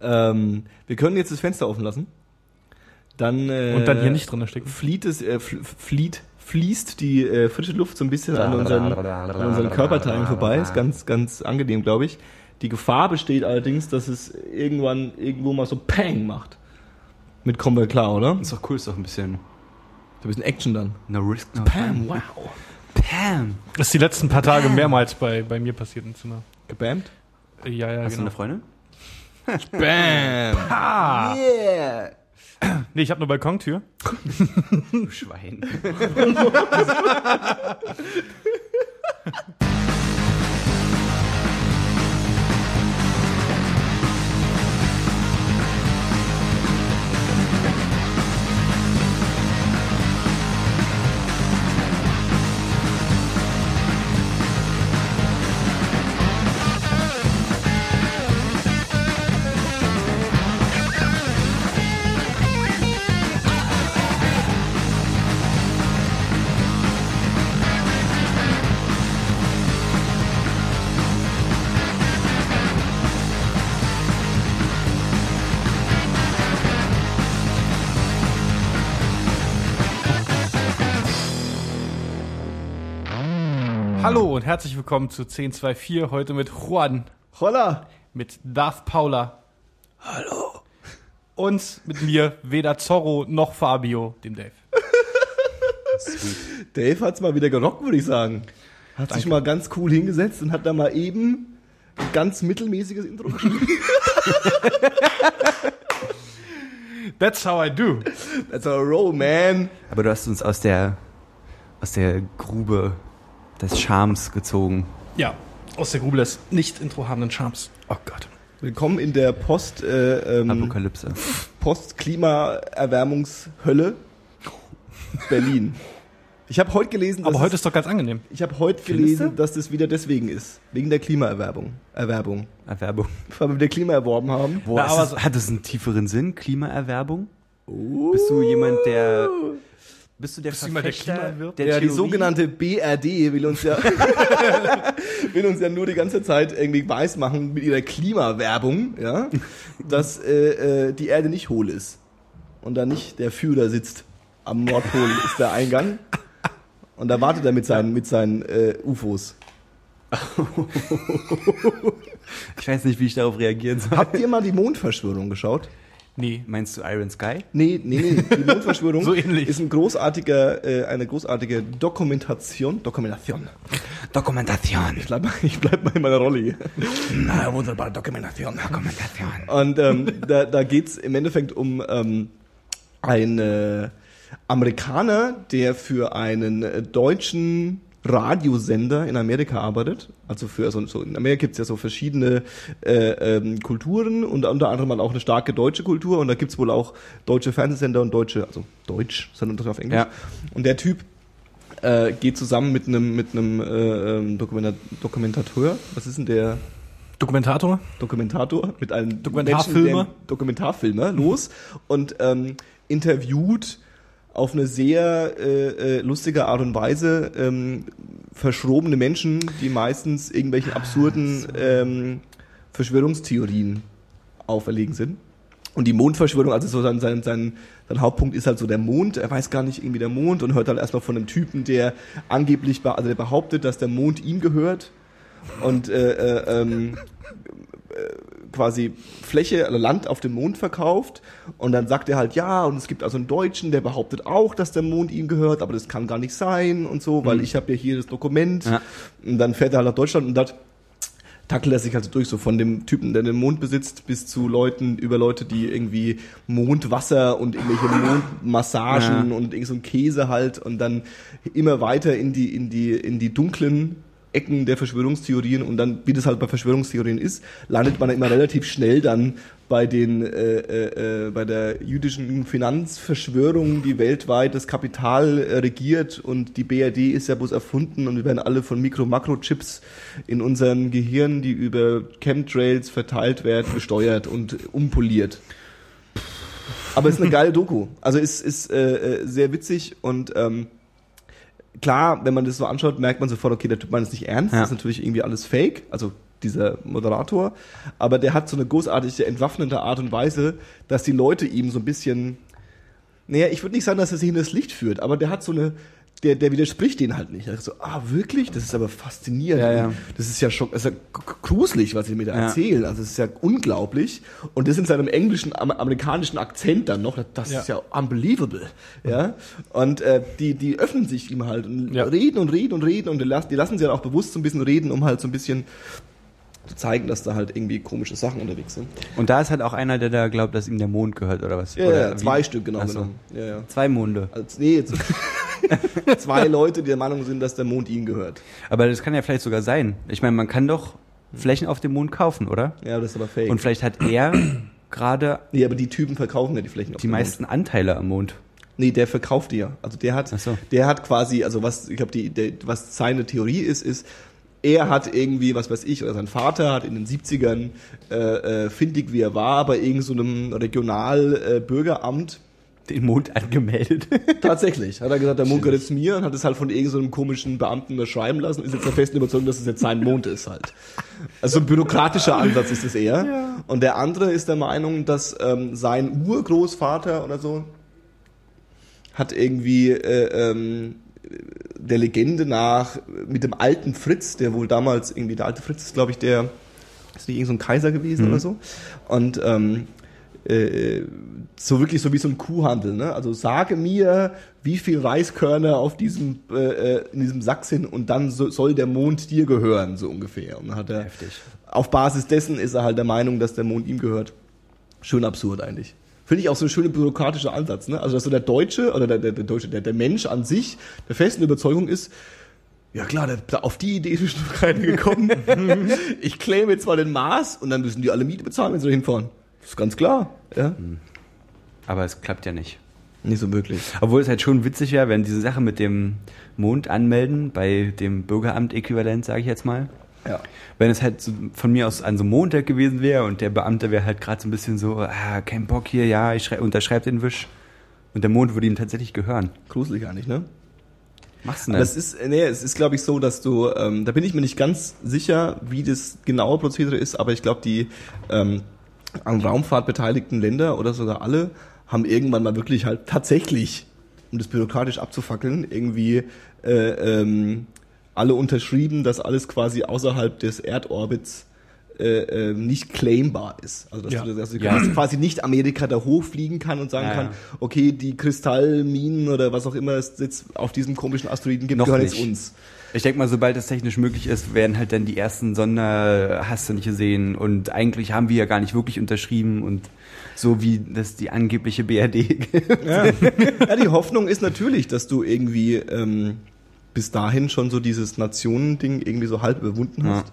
Ähm, wir können jetzt das Fenster offen lassen. Dann, äh, Und dann hier nicht drin stecken. flieht es, äh, fl- flieht, fließt die äh, frische Luft so ein bisschen an unseren, an unseren Körperteilen vorbei. Ist ganz, ganz angenehm, glaube ich. Die Gefahr besteht allerdings, dass es irgendwann irgendwo mal so Pang macht. Mit kommen wir klar, oder? Ist doch cool, ist doch ein bisschen So ein bisschen Action dann. no risk, no Pam, wow. Pam. Das ist die letzten paar Tage mehrmals bei, bei mir passiert im Zimmer. Gebammt? Ja, ja, Hast du genau. eine Freundin? Bam! Ah! Yeah! Nee, ich habe eine Balkontür. Du Schwein. Hallo und herzlich willkommen zu 1024, heute mit Juan, Holla! mit Darth Paula. Hallo. Und mit mir weder Zorro noch Fabio, dem Dave. Dave hat's mal wieder gerockt, würde ich sagen. Hat sich mal ganz cool hingesetzt und hat da mal eben ein ganz mittelmäßiges Intro geschrieben. That's how I do. That's a roll, man. Aber du hast uns aus der, aus der Grube des Charmes gezogen. Ja, aus der Grube des nicht introhabenden Charms. Oh Gott. Willkommen in der Post, äh, ähm, Apokalypse. Post-Klimaerwärmungshölle Berlin. Ich habe heute gelesen, dass Aber heute es, ist doch ganz angenehm. ich habe heute Findest gelesen, du? dass das wieder deswegen ist, wegen der Klimaerwerbung, Erwerbung, Erwerbung. weil wir wieder Klima erworben haben. Boah, Na, aber das, so- hat das einen tieferen Sinn? Klimaerwerbung? Bist du jemand, der. Bist du der Bist du jemand, der Verfechter Klimawirt? der ja, die Theorie? sogenannte BRD will uns ja will uns ja nur die ganze Zeit irgendwie weismachen mit ihrer Klimawerbung, ja, dass äh, äh, die Erde nicht hohl ist und da nicht der Führer sitzt. Am Nordpol ist der Eingang und da wartet er mit seinen mit seinen äh, UFOs. Ich weiß nicht, wie ich darauf reagieren soll. Habt ihr mal die Mondverschwörung geschaut? Nee. Meinst du Iron Sky? Nee, nee, nee. Die Mondverschwörung So ähnlich. ist ein großartiger, äh, eine großartige Dokumentation. Dokumentation. Dokumentation. Ich bleib, mal- ich bleib mal in meiner Rolle hier. Ah, wunderbare Dokumentation. Dokumentation. Und ähm, da, da geht's im Endeffekt um ähm, einen äh, Amerikaner, der für einen äh, deutschen Radiosender in Amerika arbeitet. Also für also so in Amerika gibt's ja so verschiedene äh, ähm, Kulturen und unter anderem halt auch eine starke deutsche Kultur und da gibt's wohl auch deutsche Fernsehsender und deutsche, also Deutsch, sondern auf Englisch. Ja. Und der Typ äh, geht zusammen mit einem mit einem äh, ähm, Dokumenta Dokumentateur. Was ist denn der? Dokumentator? Dokumentator mit einem Dokumentarfilmer? Dokumentarfilmer los und ähm, interviewt auf eine sehr äh, äh, lustige Art und Weise ähm, verschrobene Menschen, die meistens irgendwelchen absurden ähm, Verschwörungstheorien auferlegen sind. Und die Mondverschwörung, also so sein, sein, sein, sein Hauptpunkt ist halt so der Mond. Er weiß gar nicht irgendwie der Mond und hört halt erstmal von einem Typen, der angeblich, also der behauptet, dass der Mond ihm gehört und äh, äh, ähm, äh, quasi Fläche, also Land auf dem Mond verkauft und dann sagt er halt ja und es gibt also einen Deutschen, der behauptet auch, dass der Mond ihm gehört, aber das kann gar nicht sein und so, weil ich habe ja hier das Dokument Ja. und dann fährt er halt nach Deutschland und dort tackelt er sich also durch, so von dem Typen, der den Mond besitzt, bis zu Leuten, über Leute, die irgendwie Mondwasser und irgendwelche Mondmassagen Ja. und irgend so ein Käse halt und dann immer weiter in die, in die, in die dunklen Ecken der Verschwörungstheorien und dann, wie das halt bei Verschwörungstheorien ist, landet man immer relativ schnell dann bei den äh, äh, äh, bei der jüdischen Finanzverschwörung, die weltweit das Kapital regiert und die BRD ist ja bloß erfunden und wir werden alle von Mikro-Makro-Chips in unseren Gehirn, die über Chemtrails verteilt werden, gesteuert und umpoliert. Aber es ist eine geile Doku. Also ist, ist äh, äh, sehr witzig und ähm, klar, wenn man das so anschaut, merkt man sofort, okay, der Typ meint es nicht ernst. Ja. Das ist natürlich irgendwie alles Fake. Also dieser Moderator, aber der hat so eine großartige, entwaffnende Art und Weise, dass die Leute ihm so ein bisschen, naja, ich würde nicht sagen, dass er sich in das Licht führt, aber der hat so eine, der, der widerspricht denen halt nicht. Er sagt so, ah, wirklich? Das ist aber faszinierend. Ja, ja. Das ist ja schon, ist ja gruselig, was sie mir da Ja. erzählen. Also, es ist ja unglaublich. Und das in seinem englischen, am, amerikanischen Akzent dann noch, das ist ja unbelievable. Ja. Und, äh, die, die öffnen sich ihm halt und reden und reden und reden und die lassen, die lassen sie dann auch bewusst so ein bisschen reden, um halt so ein bisschen zu zeigen, dass da halt irgendwie komische Sachen unterwegs sind. Und da ist halt auch einer, der da glaubt, dass ihm der Mond gehört oder was? Ja, oder ja, zwei Stück genau so. genommen. Ja, ja. Zwei Monde. Also, nee, jetzt, zwei Leute, die der Meinung sind, dass der Mond ihnen gehört. Aber das kann ja vielleicht sogar sein. Ich meine, man kann doch Flächen auf dem Mond kaufen, oder? Ja, das ist aber fake. Und vielleicht hat er gerade nee, aber die Typen verkaufen ja die Flächen auf die dem meisten Anteile am Mond. Mond. Nee, der verkauft die ja. Also der hat, so. der hat quasi, also was, ich glaube, die, der, was seine Theorie ist, ist, er hat irgendwie, was weiß ich, oder sein Vater hat in den 70ern, äh, äh, findig wie er war, bei irgendeinem so einem Regional-Bürgeramt äh, Bürgeramt Den Mond angemeldet. Tatsächlich. Hat er gesagt, der Mond gehört jetzt mir und hat es halt von irgendeinem so komischen Beamten unterschreiben lassen, ist jetzt der festen Überzeugung, dass es jetzt sein Mond ist halt. Also ein bürokratischer Ansatz ist es eher. Und der andere ist der Meinung, dass ähm, sein Urgroßvater oder so hat irgendwie äh, ähm, der Legende nach mit dem alten Fritz, der wohl damals irgendwie, der alte Fritz ist glaube ich der, ist nicht irgend so ein Kaiser gewesen oder so. Und ähm, äh, so wirklich so wie so ein Kuhhandel, ne? Also sage mir, wie viel Reiskörner auf diesem äh, äh, in diesem Sack sind und dann so, soll der Mond dir gehören, so ungefähr. Und dann hat er Heftig. auf Basis dessen ist er halt der Meinung, dass der Mond ihm gehört. Schön absurd eigentlich. Finde ich auch so ein schöner bürokratischer Ansatz, ne? Also dass so der Deutsche oder der, der, der Deutsche, der, der Mensch an sich der festen Überzeugung ist, ja klar, der, der, auf die Idee ist noch keiner gekommen. ich claim jetzt mal den Mars und dann müssen die alle Miete bezahlen, wenn sie da hinfahren. Das ist ganz klar. Ja? Aber es klappt ja nicht. Nicht so wirklich. Obwohl es halt schon witzig wäre, wenn diese Sache mit dem Mond anmelden, bei dem Bürgeramt-Äquivalent, sage ich jetzt mal, Ja. wenn es halt so von mir aus an so einem Montag gewesen wäre und der Beamte wäre halt gerade so ein bisschen so, ah, kein Bock hier, ja, ich schrei- unterschreib den Wisch. Und der Mond würde ihm tatsächlich gehören. Gruselig eigentlich, ne? Machst du denn? es ist, nee, es ist, glaube ich, so, dass du, ähm, da bin ich mir nicht ganz sicher, wie das genaue Prozedere ist, aber ich glaube, die ähm, an Raumfahrt beteiligten Länder oder sogar alle haben irgendwann mal wirklich halt tatsächlich, um das bürokratisch abzufackeln, irgendwie äh, ähm, alle unterschrieben, dass alles quasi außerhalb des Erdorbits äh, äh, nicht claimbar ist. Also dass, Ja. du, dass du Ja. quasi- nicht Amerika da hochfliegen kann und sagen Ja, kann, ja. okay, die Kristallminen oder was auch immer es jetzt auf diesem komischen Asteroiden gibt, Noch gehören nicht. jetzt uns. Ich denke mal, sobald es technisch möglich ist, werden halt dann die ersten Sonder hast du nicht gesehen und eigentlich haben wir ja gar nicht wirklich unterschrieben und so wie das die angebliche BRD. Ja. ja, die Hoffnung ist natürlich, dass du irgendwie ähm, bis dahin schon so dieses Nationending irgendwie so halb überwunden Ja.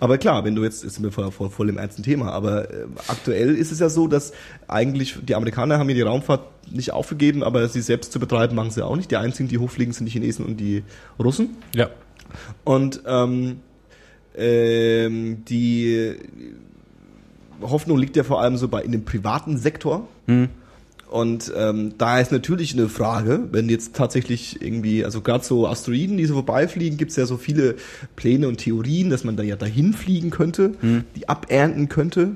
Aber klar, wenn du jetzt, ist mir voll, voll, voll im ernsten Thema, aber äh, aktuell ist es ja so, dass eigentlich die Amerikaner haben ja die Raumfahrt nicht aufgegeben, aber sie selbst zu betreiben machen sie auch nicht. Die einzigen, die hochfliegen, sind die Chinesen und die Russen. Ja. Und ähm, ähm, die Hoffnung liegt ja vor allem so bei in dem privaten Sektor. Hm. Und ähm, da ist natürlich eine Frage, wenn jetzt tatsächlich irgendwie, also gerade so Asteroiden, die so vorbeifliegen, gibt's ja so viele Pläne und Theorien, dass man da ja dahin fliegen könnte, die abernten könnte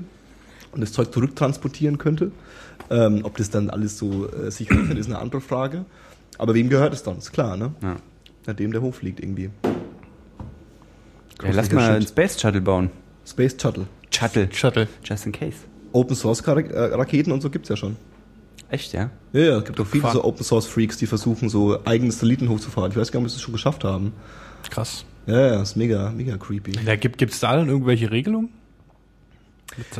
und das Zeug zurücktransportieren könnte. Ähm, ob das dann alles so äh, sicher ist, ist eine andere Frage. Aber wem gehört es dann? Ist klar, ne? Ja. Nachdem der hochfliegt irgendwie. Ja, lass mal einen Space Shuttle bauen. Space Shuttle. Shuttle. Shuttle. Just in case. Open Source äh, Raketen und so gibt's ja schon. Echt, ja? Ja, ja, es gibt auch viele Fahren. so Open Source Freaks, die versuchen so eigene Satelliten hochzufahren. Ich weiß gar nicht, ob sie es schon geschafft haben. Krass. Ja, ja, ist mega, mega creepy. Da gibt gibt's da dann irgendwelche Regelungen?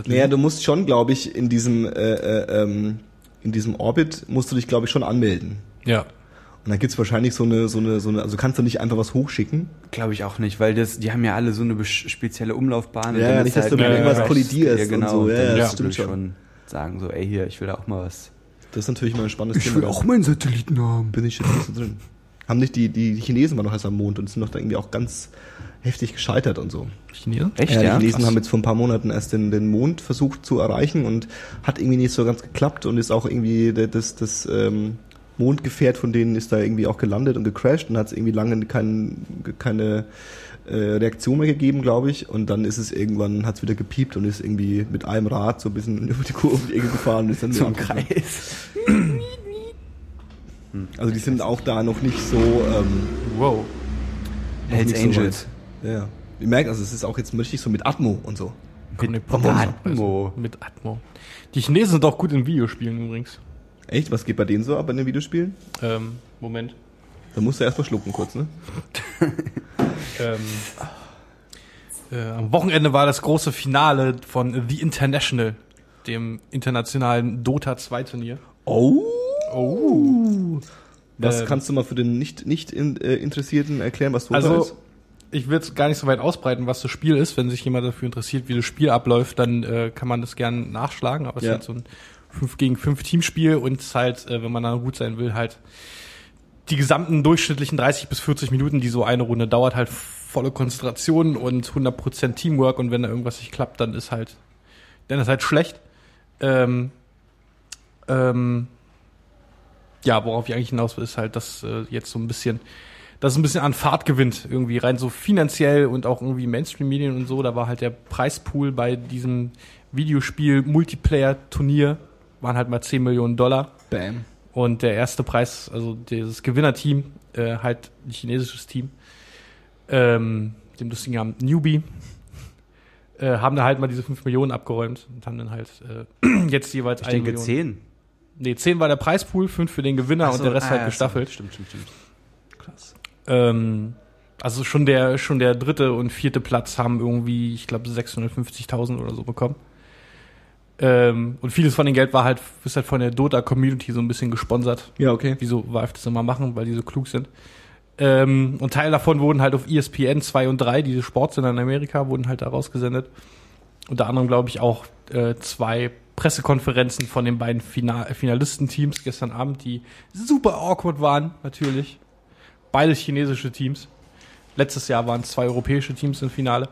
Naja, du musst schon, glaube ich, in diesem, äh, äh, ähm, in diesem Orbit musst du dich, glaube ich, schon anmelden. ja. Und dann gibt's wahrscheinlich so eine, so eine, so eine, also kannst du nicht einfach was hochschicken. Glaube ich auch nicht, weil das, die haben ja alle so eine spezielle Umlaufbahn. und Ja, dann nicht, ist dass du mit irgendwas kollidierst Ja, und genau. so. und Ja, dann ja, musst das du stimmt schon schon. sagen, so, ey, hier, ich will da auch mal was. Das ist natürlich mal ein spannendes Thema. meinen Satelliten haben. bin ich jetzt nicht so drin. Haben nicht die, die Chinesen waren noch erst am Mond und sind noch da irgendwie auch ganz heftig gescheitert und so. Chinesen? Echt, ja, ja? die Chinesen Krass. haben jetzt vor ein paar Monaten erst den, den Mond versucht zu erreichen und hat irgendwie nicht so ganz geklappt und ist auch irgendwie der- das, das, ähm, Mondgefährt von denen ist da irgendwie auch gelandet und gecrashed und hat es irgendwie lange kein, keine Reaktion mehr gegeben, glaube ich. Und dann ist es irgendwann, hat es wieder gepiept und ist irgendwie mit einem Rad so ein bisschen über die Kurve die Ecke gefahren und ist dann Zum wieder Kreis. Also die sind auch da noch nicht so ähm, Wow. Hells nicht so Angels. weit. Ja. Ihr merkt, also es ist auch jetzt richtig so mit Atmo und so. Mit Atmo. Also, Mit Atmo. Die Chinesen sind auch gut in Videospielen übrigens. Echt? Was geht bei denen so ab in den Videospielen? Ähm, Moment. Da musst du erstmal schlucken kurz, ne? Ähm, äh, am Wochenende war das große Finale von The International, dem internationalen Dota 2 Turnier. Oh! Oh. Was Ähm, kannst du mal für den nicht, nicht in, äh, Interessierten erklären, was Dota Also, ist? ich will es gar nicht so weit ausbreiten, was das Spiel ist. Wenn sich jemand dafür interessiert, wie das Spiel abläuft, dann äh, kann man das gerne nachschlagen. Aber es Ja. ist halt so ein 5 gegen 5 Teamspiel und es ist halt, äh, wenn man da gut sein will, halt die gesamten durchschnittlichen 30 bis 40 Minuten, die so eine Runde dauert, halt volle Konzentration und 100% Teamwork und wenn da irgendwas nicht klappt, dann ist halt, dann ist halt schlecht. Ähm, ähm, ja, worauf ich eigentlich hinaus will, ist halt, dass äh, jetzt so ein bisschen, dass es ein bisschen an Fahrt gewinnt, irgendwie rein so finanziell und auch irgendwie Mainstream-Medien und so. Da war halt der Preispool bei diesem Videospiel-Multiplayer-Turnier, waren halt mal 10 Millionen Dollar. Bam. Und der erste Preis, also dieses Gewinnerteam, äh, halt ein chinesisches Team, ähm, dem lustigen Namen Newbie, äh, haben da halt mal diese 5 Millionen abgeräumt und haben dann halt äh, jetzt jeweils Ich eine denke Million. 10. Nee, 10 war der Preispool, 5 für den Gewinner und der Rest halt gestaffelt. Stimmt, stimmt, stimmt. Krass. Ähm, also schon der, schon der dritte und vierte Platz haben irgendwie, ich glaube, 650.000 oder so bekommen. Ähm, und vieles von dem Geld war halt, ist halt von der Dota-Community so ein bisschen gesponsert. Ja, okay. wie so Valve das immer machen, weil die so klug sind. Ähm, und Teil davon wurden halt auf ESPN 2 und 3, diese Sportsender in Amerika, wurden halt da rausgesendet. Unter anderem, glaube ich, auch äh, zwei Pressekonferenzen von den beiden Final Finalistenteams gestern Abend, die super awkward waren, natürlich. Beide chinesische Teams. Letztes Jahr waren es zwei europäische Teams im Finale.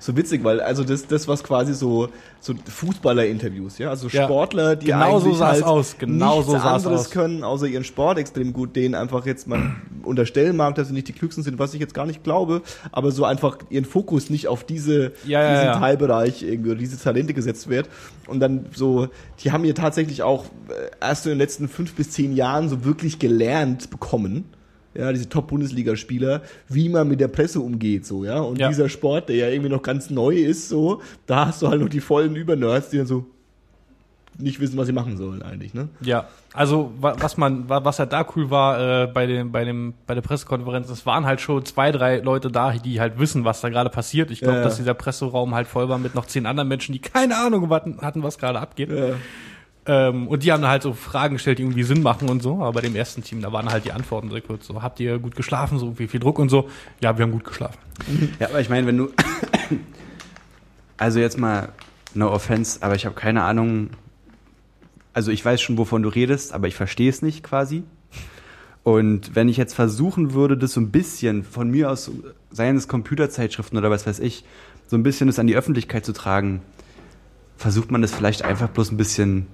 So witzig, weil also das, das was quasi so, so Fußballer-Interviews, ja, also. Sportler, die Genau so eigentlich sah's halt aus, genau nichts so anderes aus. können, außer ihren Sport extrem gut, denen einfach jetzt man unterstellen mag, dass sie nicht die klügsten sind, was ich jetzt gar nicht glaube, aber so einfach ihren Fokus nicht auf diese, Ja, diesen ja. Teilbereich irgendwie diese Talente gesetzt wird und dann so, die haben hier tatsächlich auch äh, erst in den letzten fünf bis zehn Jahren so wirklich gelernt bekommen, ja, diese Top-Bundesligaspieler, wie man mit der Presse umgeht, so, ja. Und Ja. dieser Sport, der ja irgendwie noch ganz neu ist, so, da hast du halt noch die vollen Übernerds, die dann so nicht wissen, was sie machen sollen, eigentlich, ne? Ja, also wa- was man, wa- was halt da cool war äh, bei dem, bei dem, bei der Pressekonferenz, es waren halt schon zwei, drei Leute da, die halt wissen, was da gerade passiert. Ich glaube, Ja, ja. dass dieser Presseraum halt voll war mit noch zehn anderen Menschen, die keine Ahnung hatten, hatten was gerade abgeht. Ja. Ähm, und die haben halt so Fragen gestellt, die irgendwie Sinn machen und so. Aber bei dem ersten Team, da waren halt die Antworten sehr kurz. So, habt ihr gut geschlafen? So, wie viel Druck und so? Ja, wir haben gut geschlafen. Ja, aber ich meine, wenn du. Also jetzt mal, no offense, aber ich habe keine Ahnung. Also ich weiß schon, wovon du redest, aber ich verstehe es nicht quasi. Und wenn ich jetzt versuchen würde, das so ein bisschen von mir aus, seien es Computerzeitschriften oder was weiß ich, so ein bisschen das an die Öffentlichkeit zu tragen, versucht man das vielleicht einfach bloß ein bisschen,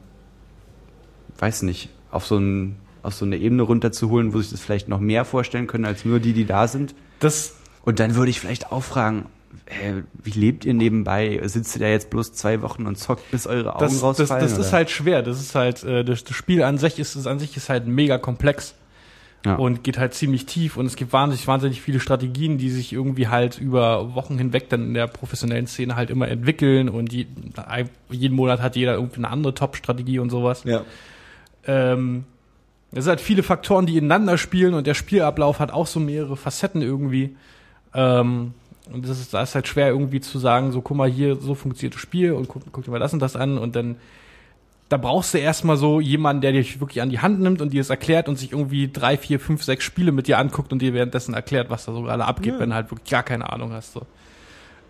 weiß nicht, auf so, ein, auf so eine Ebene runterzuholen, wo sich das vielleicht noch mehr vorstellen können als nur die, die da sind. Das, Und dann würde ich vielleicht auch fragen, äh, wie lebt ihr nebenbei? Sitzt ihr da jetzt bloß zwei Wochen und zockt, bis eure Augen das, das, rausfallen? das ist oder? halt schwer. Das ist halt, äh, das, das Spiel an sich ist, ist an sich ist halt mega komplex. Ja. und geht halt ziemlich tief und es gibt wahnsinnig, wahnsinnig viele Strategien, die sich irgendwie halt über Wochen hinweg dann in der professionellen Szene halt immer entwickeln und die, jeden Monat hat jeder irgendwie eine andere Top-Strategie und sowas. Ja. Ähm, es sind halt viele Faktoren, die ineinander spielen und der Spielablauf hat auch so mehrere Facetten irgendwie. Ähm, und das ist, da ist halt schwer irgendwie zu sagen, so guck mal hier, so funktioniert das Spiel und guck, guck dir mal das und das an und dann da brauchst du erstmal so jemanden, der dich wirklich an die Hand nimmt und dir es erklärt und sich irgendwie drei, vier, fünf, sechs Spiele mit dir anguckt und dir währenddessen erklärt, was da so gerade abgeht, Ja. wenn du halt wirklich gar keine Ahnung hast. So.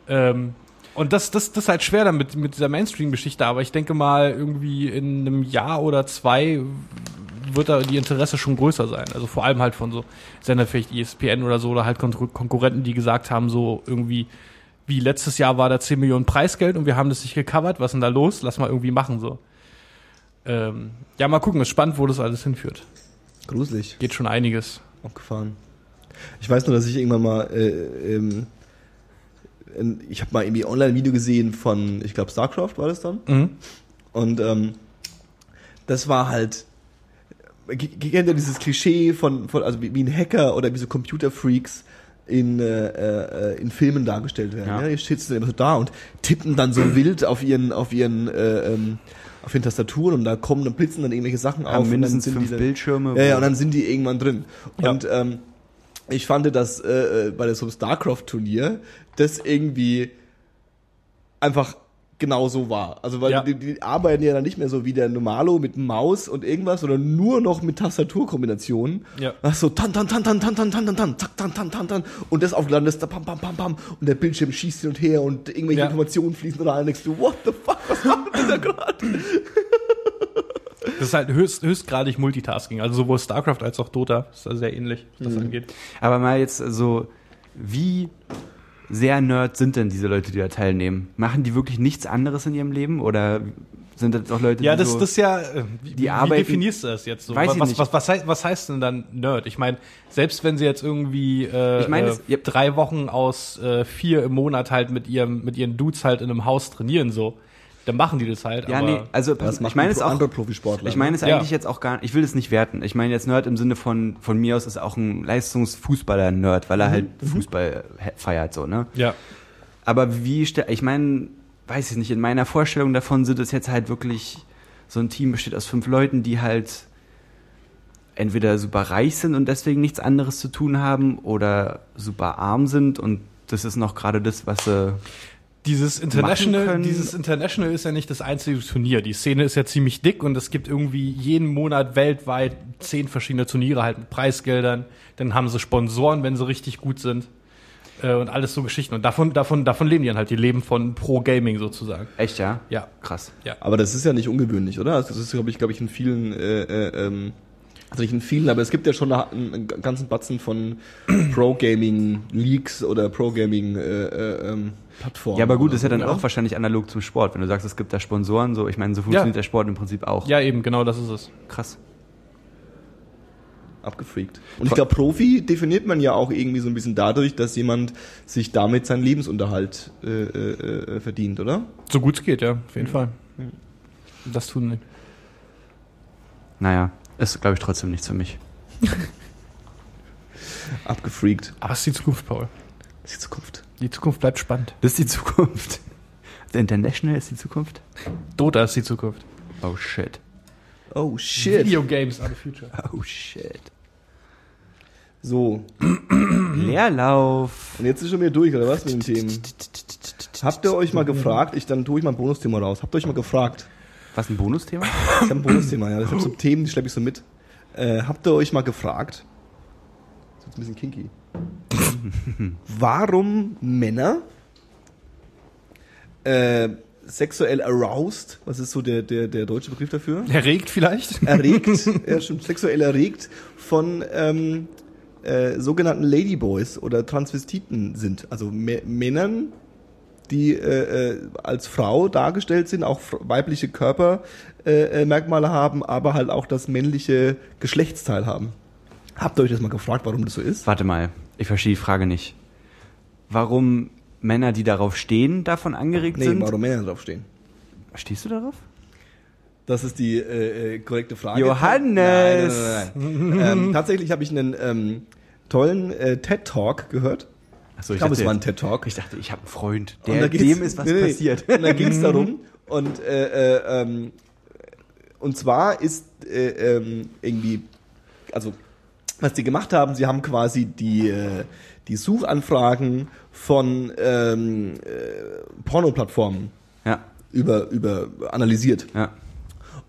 Ähm, und das, das, das ist halt schwer dann mit, mit dieser Mainstream-Geschichte, aber ich denke mal, irgendwie in einem Jahr oder zwei wird da die Interesse schon größer sein. Also vor allem halt von so Sender vielleicht ESPN oder so oder halt Kon Konkurrenten, die gesagt haben, so irgendwie, wie letztes Jahr war da 10 Millionen Preisgeld und wir haben das nicht gecovert, was ist denn da los? Lass mal irgendwie machen so. Ähm, ja, mal gucken, ist spannend, wo das alles hinführt. Gruselig. Geht schon einiges. Abgefahren. Ich weiß nur, dass ich irgendwann mal, äh, ähm, ich habe mal irgendwie online ein Video gesehen von, ich glaube, StarCraft war das dann. Mhm. Und ähm, das war halt, äh, kennt ihr dieses Klischee von, von also wie, wie ein Hacker oder wie so Computerfreaks in, äh, äh, in Filmen dargestellt werden. Ja. Ja. Die sitzen dann immer so da und tippen dann so wild auf ihren, auf ihren, äh, ähm, auf ihren Tastaturen und da kommen, dann blitzen dann irgendwelche Sachen auf. Haben und mindestens dann sind fünf die dann, Bildschirme. ja, ja, und dann sind die irgendwann drin. Ja. Und ähm, ich fand, dass äh, äh, bei so einem StarCraft-Turnier das irgendwie einfach genau so war. Also weil Ja. die, die arbeiten ja dann nicht mehr so wie der Normalo mit Maus und irgendwas, sondern nur noch mit Tastaturkombinationen. Ja. Ach so, tan, tan, tan, tan, tan, tan, tan, tan, tan, zack, tan, tan, tan, tan. Und das aufgeladen ist, da pam, pam, pam, pam. Und der Bildschirm schießt hin und her und irgendwelche Ja. Informationen fließen rein. Und denkst du, what the fuck, was macht denn da gerade? Das ist halt höchst, höchstgradig Multitasking. Also sowohl StarCraft als auch Dota ist da sehr ähnlich, was das angeht. Aber mal jetzt so, wie sehr Nerd sind denn diese Leute, die da teilnehmen? Machen die wirklich nichts anderes in ihrem Leben oder sind das auch Leute, Ja, die das, so das ist ja, äh, wie, Die wie arbeiten- definierst du das jetzt so? Weiß was, ich nicht. was, was, heißt, was heißt denn dann Nerd? Ich meine, selbst wenn sie jetzt irgendwie äh, Ich meine, äh, es- ja. drei Wochen aus äh, vier im Monat halt mit ihrem mit ihren Dudes halt in einem Haus trainieren so, dann machen die das halt. Ja, aber nee, also Das ich machen meine es auch andere Profisportler. Ich meine es Ja. eigentlich jetzt auch gar ich will es nicht werten. Ich meine jetzt Nerd im Sinne von von mir aus ist auch ein Leistungsfußballer Nerd, weil er halt Fußball he- feiert so, ne? ja, Aber wie ich meine, weiß ich nicht, in meiner Vorstellung davon sind es jetzt halt wirklich so ein Team besteht aus fünf Leuten, die halt entweder super reich sind und deswegen nichts anderes zu tun haben oder super arm sind und das ist noch gerade das, was sie Dieses International, dieses International ist ja nicht das einzige Turnier. Die Szene ist ja ziemlich dick und es gibt irgendwie jeden Monat weltweit zehn verschiedene Turniere halt mit Preisgeldern. Dann haben sie Sponsoren, wenn sie richtig gut sind. Äh, und alles so Geschichten. Und davon, davon, davon leben die dann halt. Die leben von Pro Gaming sozusagen. echt ja, Ja. krass. Ja. Aber das ist ja nicht ungewöhnlich, oder? Also Das ist, glaube ich, glaube ich, in vielen, äh, äh, ähm, also nicht in vielen, aber es gibt ja schon einen, einen ganzen Batzen von Pro-Gaming-Leaks oder Pro-Gaming äh, äh, ähm. Ja, aber gut, oder ist ja dann auch wahrscheinlich analog zum Sport. Wenn du sagst, es gibt da Sponsoren, so, ich meine, so funktioniert Ja. der Sport im Prinzip auch. Ja, eben, genau das ist es. Krass. abgefreakt. Und ich glaube, Profi definiert man ja auch irgendwie so ein bisschen dadurch, dass jemand sich damit seinen Lebensunterhalt äh, äh, äh, verdient, oder? So gut es geht, ja, auf jeden Fall. Das tun die. Naja, ist, glaube ich, trotzdem nichts für mich. Abgefreakt. Aber es ist die Zukunft, Paul. Das ist die Zukunft. Die Zukunft bleibt spannend. Das ist die Zukunft. The International ist die Zukunft? Dota ist die Zukunft. Oh shit. Oh shit. Video Games are the future. Oh shit. So, Leerlauf. und jetzt ist schon wieder durch, oder was mit den Themen? Habt ihr euch mal gefragt, ich dann tue ich mal ein Bonusthema raus. Habt ihr euch mal gefragt? Was ein Bonusthema? Ich habe ein Bonusthema, ja. Ich habe so Themen, die schleppe ich so mit. Äh, habt ihr euch mal gefragt? Das ist jetzt ein bisschen kinky. Warum Männer äh, sexuell aroused, was ist so der, der, der deutsche Begriff dafür? Erregt vielleicht? Erregt, ja, stimmt, sexuell erregt von ähm, äh, sogenannten Ladyboys oder Transvestiten sind. Also Mä- Männern, die äh, äh, als Frau dargestellt sind, auch weibliche Körpermerkmale äh, äh, haben, aber halt auch das männliche Geschlechtsteil haben. Habt ihr euch das mal gefragt, warum das so ist? Warte mal, ich verstehe die Frage nicht. Warum Männer, die darauf stehen, davon angeregt Nee, sind? warum Männer draufstehen. Stehst du darauf? Das ist die äh, äh, korrekte Frage. Johannes! Nein, nein, nein. ähm, tatsächlich habe ich einen ähm, tollen äh, TED-Talk gehört. Achso, Ich glaube, es war ein TED-Talk. Ich dachte, ich habe einen Freund, Und der, dem ist was nee. passiert. Und da ging es darum. Und, äh, äh, ähm, und zwar ist äh, ähm, irgendwie, also was die gemacht haben, sie haben quasi die, äh, die Suchanfragen von ähm, äh, Pornoplattformen Ja, über, über analysiert. ja.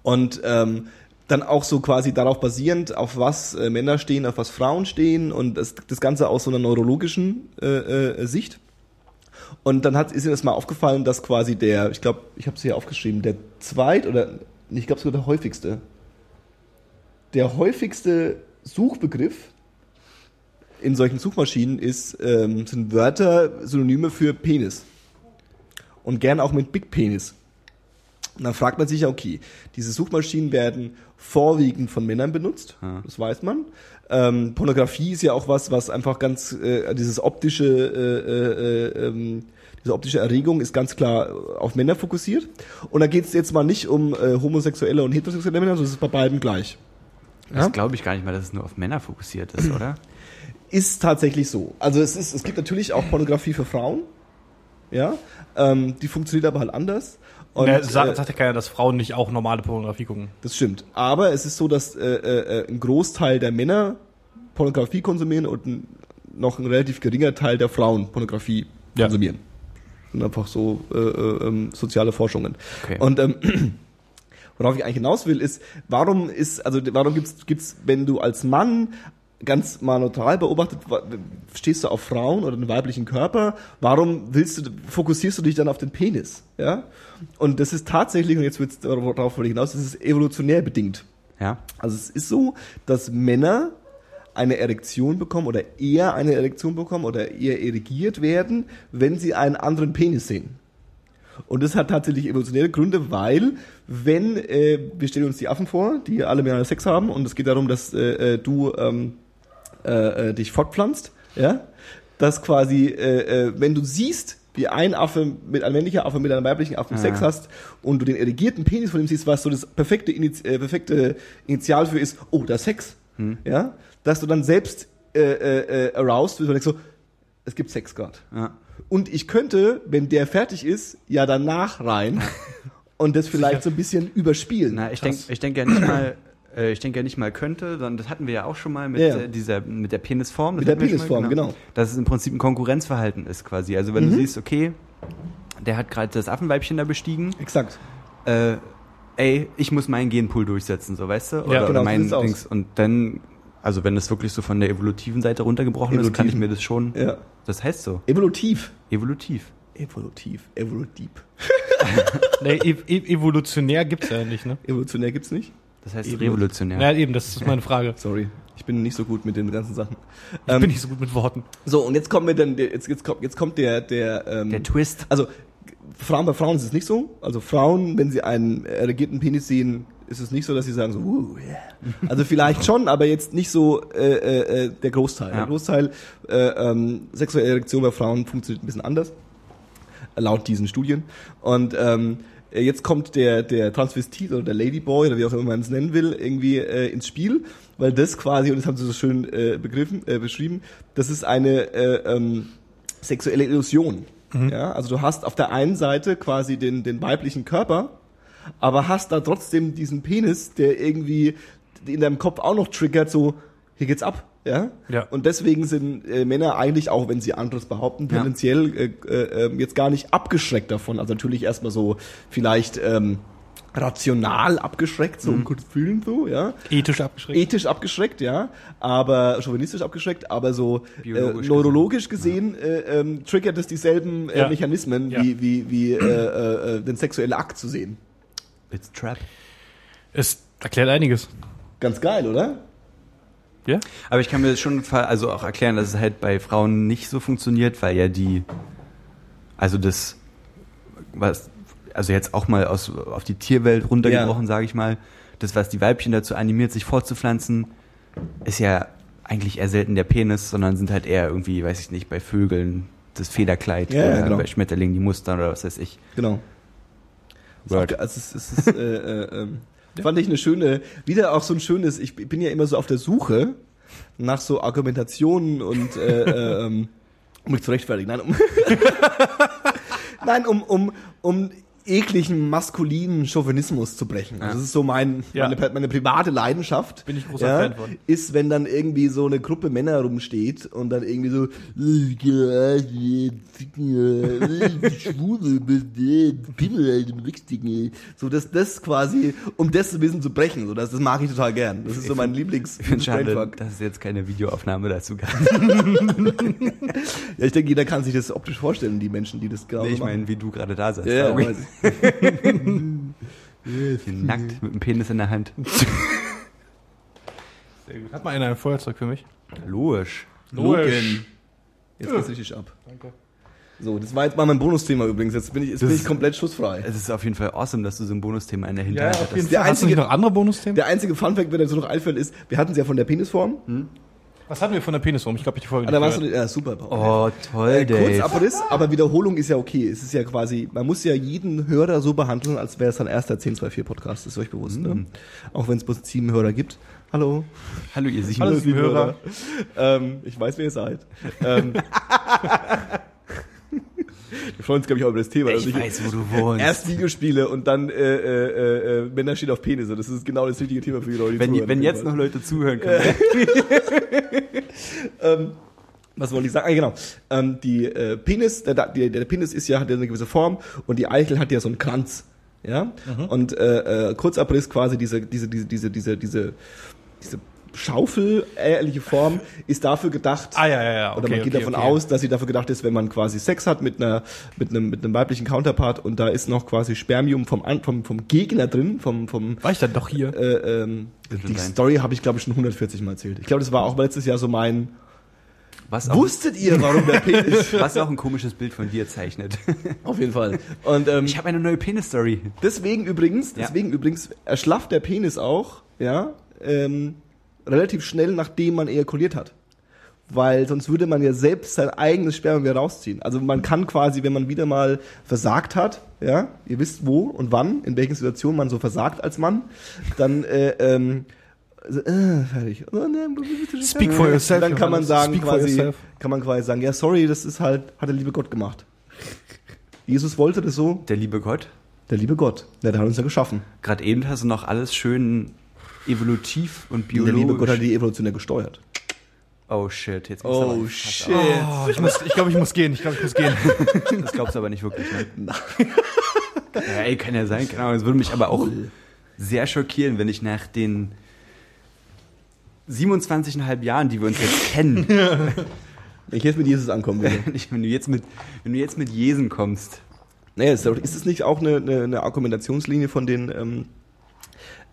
Und ähm, dann auch so quasi darauf basierend, auf was äh, Männer stehen, auf was Frauen stehen und das, das Ganze aus so einer neurologischen äh, äh, Sicht. Und dann hat, ist mir das mal aufgefallen, dass quasi der, ich glaube, ich habe es hier aufgeschrieben, der zweit oder ich glaube sogar der häufigste, der häufigste Suchbegriff in solchen Suchmaschinen ist, ähm, sind Wörter, Synonyme für Penis. Und gern auch mit Big Penis. Und dann fragt man sich ja, okay, diese Suchmaschinen werden vorwiegend von Männern benutzt, Ja. das weiß man. Ähm, Pornografie ist ja auch was, was einfach ganz, äh, dieses optische, äh, äh, ähm, diese optische Erregung ist ganz klar auf Männer fokussiert. Und da geht es jetzt mal nicht um äh, homosexuelle und heterosexuelle Männer, sondern es ist bei beiden gleich. Das Ja? glaube ich gar nicht mal, dass es nur auf Männer fokussiert ist, oder? Ist tatsächlich so. Also es ist, es gibt natürlich auch Pornografie für Frauen, ja, ähm, die funktioniert aber halt anders. Und, Und, sagt, äh, sagt ja keiner, dass Frauen nicht auch normale Pornografie gucken. Das stimmt. Aber es ist so, dass äh, äh, ein Großteil der Männer Pornografie konsumieren und ein, noch ein relativ geringer Teil der Frauen Pornografie Ja. konsumieren. Und einfach so äh, äh, ähm, soziale Forschungen. Okay. Und ähm, worauf ich eigentlich hinaus will, ist, warum ist, also warum gibt's, gibt's, wenn du als Mann ganz mal neutral beobachtet, stehst du auf Frauen oder den weiblichen Körper, warum willst du, fokussierst du dich dann auf den Penis? Ja? Und das ist tatsächlich, und jetzt wird's, darauf wollte ich hinaus, das ist evolutionär bedingt. Ja. Also es ist so, dass Männer eine Erektion bekommen oder eher eine Erektion bekommen oder eher erigiert werden, wenn sie einen anderen Penis sehen. Und das hat tatsächlich evolutionäre Gründe, weil wenn, äh, wir stellen uns die Affen vor, die alle miteinander Sex haben und es geht darum, dass äh, äh, du ähm, äh, äh, dich fortpflanzt, ja, dass quasi, äh, äh, wenn du siehst, wie ein Affe mit ein männlicher Affe mit einem weiblichen Affen Ah. Sex hast und du den erigierten Penis von ihm siehst, was so das perfekte, Iniz äh, perfekte Initial für ist, oh, da Sex, Hm. ja, dass du dann selbst äh, äh, äh, aroused wirst und denkst so, es gibt Sex gerade. ja. Und ich könnte, wenn der fertig ist, ja danach rein und das vielleicht so ein bisschen überspielen. Na, ich denke ich denk ja nicht mal, äh, ich denke ja nicht mal könnte, sondern das hatten wir ja auch schon mal mit Ja, ja. äh, dieser, mit der Penisform. Mit der Penisform, mal, genau. Dass es im Prinzip ein Konkurrenzverhalten ist quasi. Also wenn Mhm. du siehst, okay, der hat gerade das Affenweibchen da bestiegen, Exakt. äh, ey, ich muss meinen Genpool durchsetzen, so weißt du? Oder, Ja, genau, oder so mein sieht's aus. Dings. Und dann, also wenn das wirklich so von der evolutiven Seite runtergebrochen ist, kann ich mir das schon. Ja. Das heißt so. Evolutiv. Evolutiv. Evolutiv. Evolutiv. Nee, e e evolutionär gibt's ja nicht, ne? Evolutionär gibt's nicht. Das heißt Evolu- revolutionär. Ja, eben, das ist meine Frage. Sorry. Ich bin nicht so gut mit den ganzen Sachen. Ich Ähm, bin nicht so gut mit Worten. so, und jetzt kommen wir dann, jetzt, jetzt kommt, jetzt kommt der, der, ähm, Der Twist. also, Frauen bei Frauen ist es nicht so. Also Frauen, wenn sie einen erregierten Penis sehen, ist es nicht so, dass sie sagen so, uh, yeah. Also vielleicht schon, aber jetzt nicht so äh, äh, äh, der Großteil. Ja. Der Großteil äh, ähm, sexuelle Erektion bei Frauen funktioniert ein bisschen anders, laut diesen Studien. Und ähm, äh, jetzt kommt der, der Transvestit oder der Ladyboy oder wie auch immer man es nennen will, irgendwie äh, ins Spiel, weil das quasi, und das haben sie so schön äh, begriffen, äh, beschrieben, das ist eine äh, ähm, sexuelle Illusion. Ja, also du hast auf der einen Seite quasi den, den weiblichen Körper, aber hast da trotzdem diesen Penis, der irgendwie in deinem Kopf auch noch triggert, so, hier geht's ab. Ja? Ja. Und deswegen sind äh, Männer eigentlich, auch wenn sie anderes behaupten, Ja. tendenziell äh, äh, ähm, jetzt gar nicht abgeschreckt davon. Also natürlich erstmal so vielleicht ähm, rational abgeschreckt, so um Gottes Willen so, ja. Ethisch abgeschreckt. Ethisch abgeschreckt, ja, aber chauvinistisch abgeschreckt, aber so äh, neurologisch gesehen äh, ähm, triggert es dieselben äh, Ja. Mechanismen Ja. wie, wie, wie äh, äh, äh, den sexuellen Akt zu sehen. It's trap. Es erklärt einiges. Ganz geil, oder? Ja? Aber ich kann mir schon also auch erklären, dass es halt bei Frauen nicht so funktioniert, weil ja die, also das, was, also jetzt auch mal aus, auf die Tierwelt runtergebrochen, sage ich mal, das, was die Weibchen dazu animiert, sich fortzupflanzen, ist ja eigentlich eher selten der Penis, sondern sind halt eher irgendwie, weiß ich nicht, bei Vögeln das Federkleid Ja, ja, oder genau. bei Schmetterlingen die Mustern oder was weiß ich. Genau. Ist Word. Also es, es ist, äh, äh, ähm, fand ich eine schöne, wieder auch so ein schönes, ich bin ja immer so auf der Suche nach so Argumentationen und äh, äh, ähm, um mich zu rechtfertigen. Nein, um, Nein, um, um, um ekligen maskulinen Chauvinismus zu brechen. Also Ja. das ist so mein, Ja. meine, meine private Leidenschaft. Bin ich großer Fan von. Ist, wenn dann irgendwie so eine Gruppe Männer rumsteht und dann irgendwie so. So, dass das quasi, um das ein bisschen zu brechen. So, das, das mag ich total gern. Das ist so mein Lieblings Ich schade, dass es jetzt keine Videoaufnahme dazu gab. Ja, ich denke, jeder kann sich das optisch vorstellen, die Menschen, die das gerade Nee, ich machen. meine, wie du gerade da saßt. ja, ja. Nackt mit dem Penis in der Hand. Sehr gut. Hat mal einer ein Feuerzeug für mich? Logisch. Logan. Jetzt geht's richtig ab. Danke. So, das war jetzt mal mein Bonusthema übrigens. Jetzt bin ich, jetzt Das bin ich komplett schussfrei. Es ist auf jeden Fall awesome, dass du so ein Bonusthema in der Ja, Hinterhalt auf jeden hattest. Der Fall. Hast du einzige- nicht noch andere Bonusthemen? Der einzige Funfact, wenn der so noch einfällt, ist, wir hatten es ja von der Penisform. Was hatten wir von der Penisform? Ich glaube, ich die Folge Ah, da warst du, ja, super. Oh, toll, Äh, kurz Dave. Abriss, aber Wiederholung ist ja okay. Es ist ja quasi, man muss ja jeden Hörer so behandeln, als wäre es sein erster 1024 Podcast. Ist euch bewusst, ne? Auch wenn es bloß sieben Hörer gibt. Hallo. Hallo, ihr sieben. Hallo, sieben Hörer. Ähm, ich weiß, wer ihr seid. ähm, wir freuen uns, glaube ich, auch über das Thema. Ich dass weiß, wo du wohnst. Erst Videospiele und dann äh, äh, äh, Männer stehen auf Penisse. Das ist genau das richtige Thema für die Leute. die wenn, zuhören, wenn jetzt noch Leute zuhören können. ähm, was wollte ich sagen? Ah, genau. Ähm, die äh, Penis, der, der, der Penis ist ja, hat ja eine gewisse Form und die Eichel hat ja so einen Kranz. Ja? Und äh, äh, Kurzabriss quasi diese, diese, diese, diese, diese, diese, diese Schaufel, ähnliche Form, ist dafür gedacht, Ah, ja, ja, ja. oder okay, man geht okay, davon okay. aus, dass sie dafür gedacht ist, wenn man quasi Sex hat mit einer mit einem mit einem weiblichen Counterpart und da ist noch quasi Spermium vom vom vom Gegner drin, vom vom War ich dann doch hier? äh, ähm, die sein. Story habe ich glaube ich schon 140 mal erzählt. Ich glaube, das war auch letztes Jahr so mein Was auch, Wusstet ihr, warum der Penis was auch ein komisches Bild von dir zeichnet. auf jeden Fall. Und ähm, Ich habe eine neue Penis-Story. deswegen übrigens, Ja. deswegen übrigens erschlafft der Penis auch, ja, ähm, relativ schnell nachdem man ejakuliert hat. Weil sonst würde man ja selbst sein eigenes Sperma wieder rausziehen. Also man kann quasi, wenn man wieder mal versagt hat, ja, ihr wisst wo und wann, in welchen Situationen man so versagt als Mann, dann äh, ähm, so, äh, fertig. Oh, ne, Speak for yourself, Dann kann man sagen, Speak for quasi, yourself. kann man quasi sagen, ja, sorry, das ist halt, hat der liebe Gott gemacht. Jesus wollte das so, Der liebe Gott. der liebe Gott, der hat uns ja geschaffen. Gerade eben hast du noch alles schön evolutiv und Der biologisch. liebe Gott hat die Evolution ja gesteuert. oh shit, jetzt du aber fast Oh, ich muss, ich glaube, ich muss gehen. Ich glaube, ich muss gehen. Das glaubst du aber nicht wirklich, ne? ja, ey, kann ja sein, keine Ahnung. Es würde mich aber auch sehr schockieren, wenn ich nach den 27,5 Jahren, die wir uns jetzt kennen, Wenn ich jetzt mit Jesus ankommen würde. wenn du jetzt mit, wenn du jetzt mit Jesen kommst. naja, ist, es nicht auch eine, eine, eine Argumentationslinie von den ähm,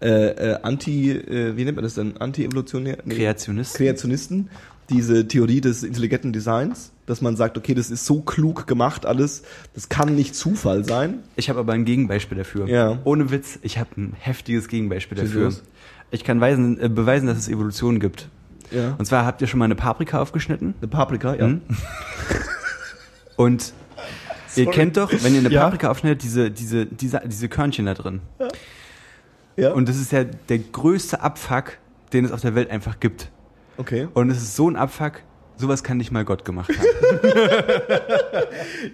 äh, äh, Anti, äh, wie nennt man das denn? Anti-Evolutionär? Nee, Kreationisten. Kreationisten, diese Theorie des intelligenten Designs, dass man sagt, okay, das ist so klug gemacht alles, das kann nicht Zufall sein. Ich habe aber ein Gegenbeispiel dafür. Ja. Ohne Witz, ich habe ein heftiges Gegenbeispiel dafür. Ich kann weisen, äh, beweisen, dass es Evolution gibt. Ja. Und zwar habt ihr schon mal eine Paprika aufgeschnitten? Eine Paprika, ja. Hm? Und ihr Sorry. kennt doch, wenn ihr eine Ja. Paprika aufschneidet, diese, diese, diese, diese Körnchen da drin. ja. Und das ist ja der größte Abfuck, den es auf der Welt einfach gibt. okay. Und es ist so ein Abfuck, sowas kann nicht mal Gott gemacht haben.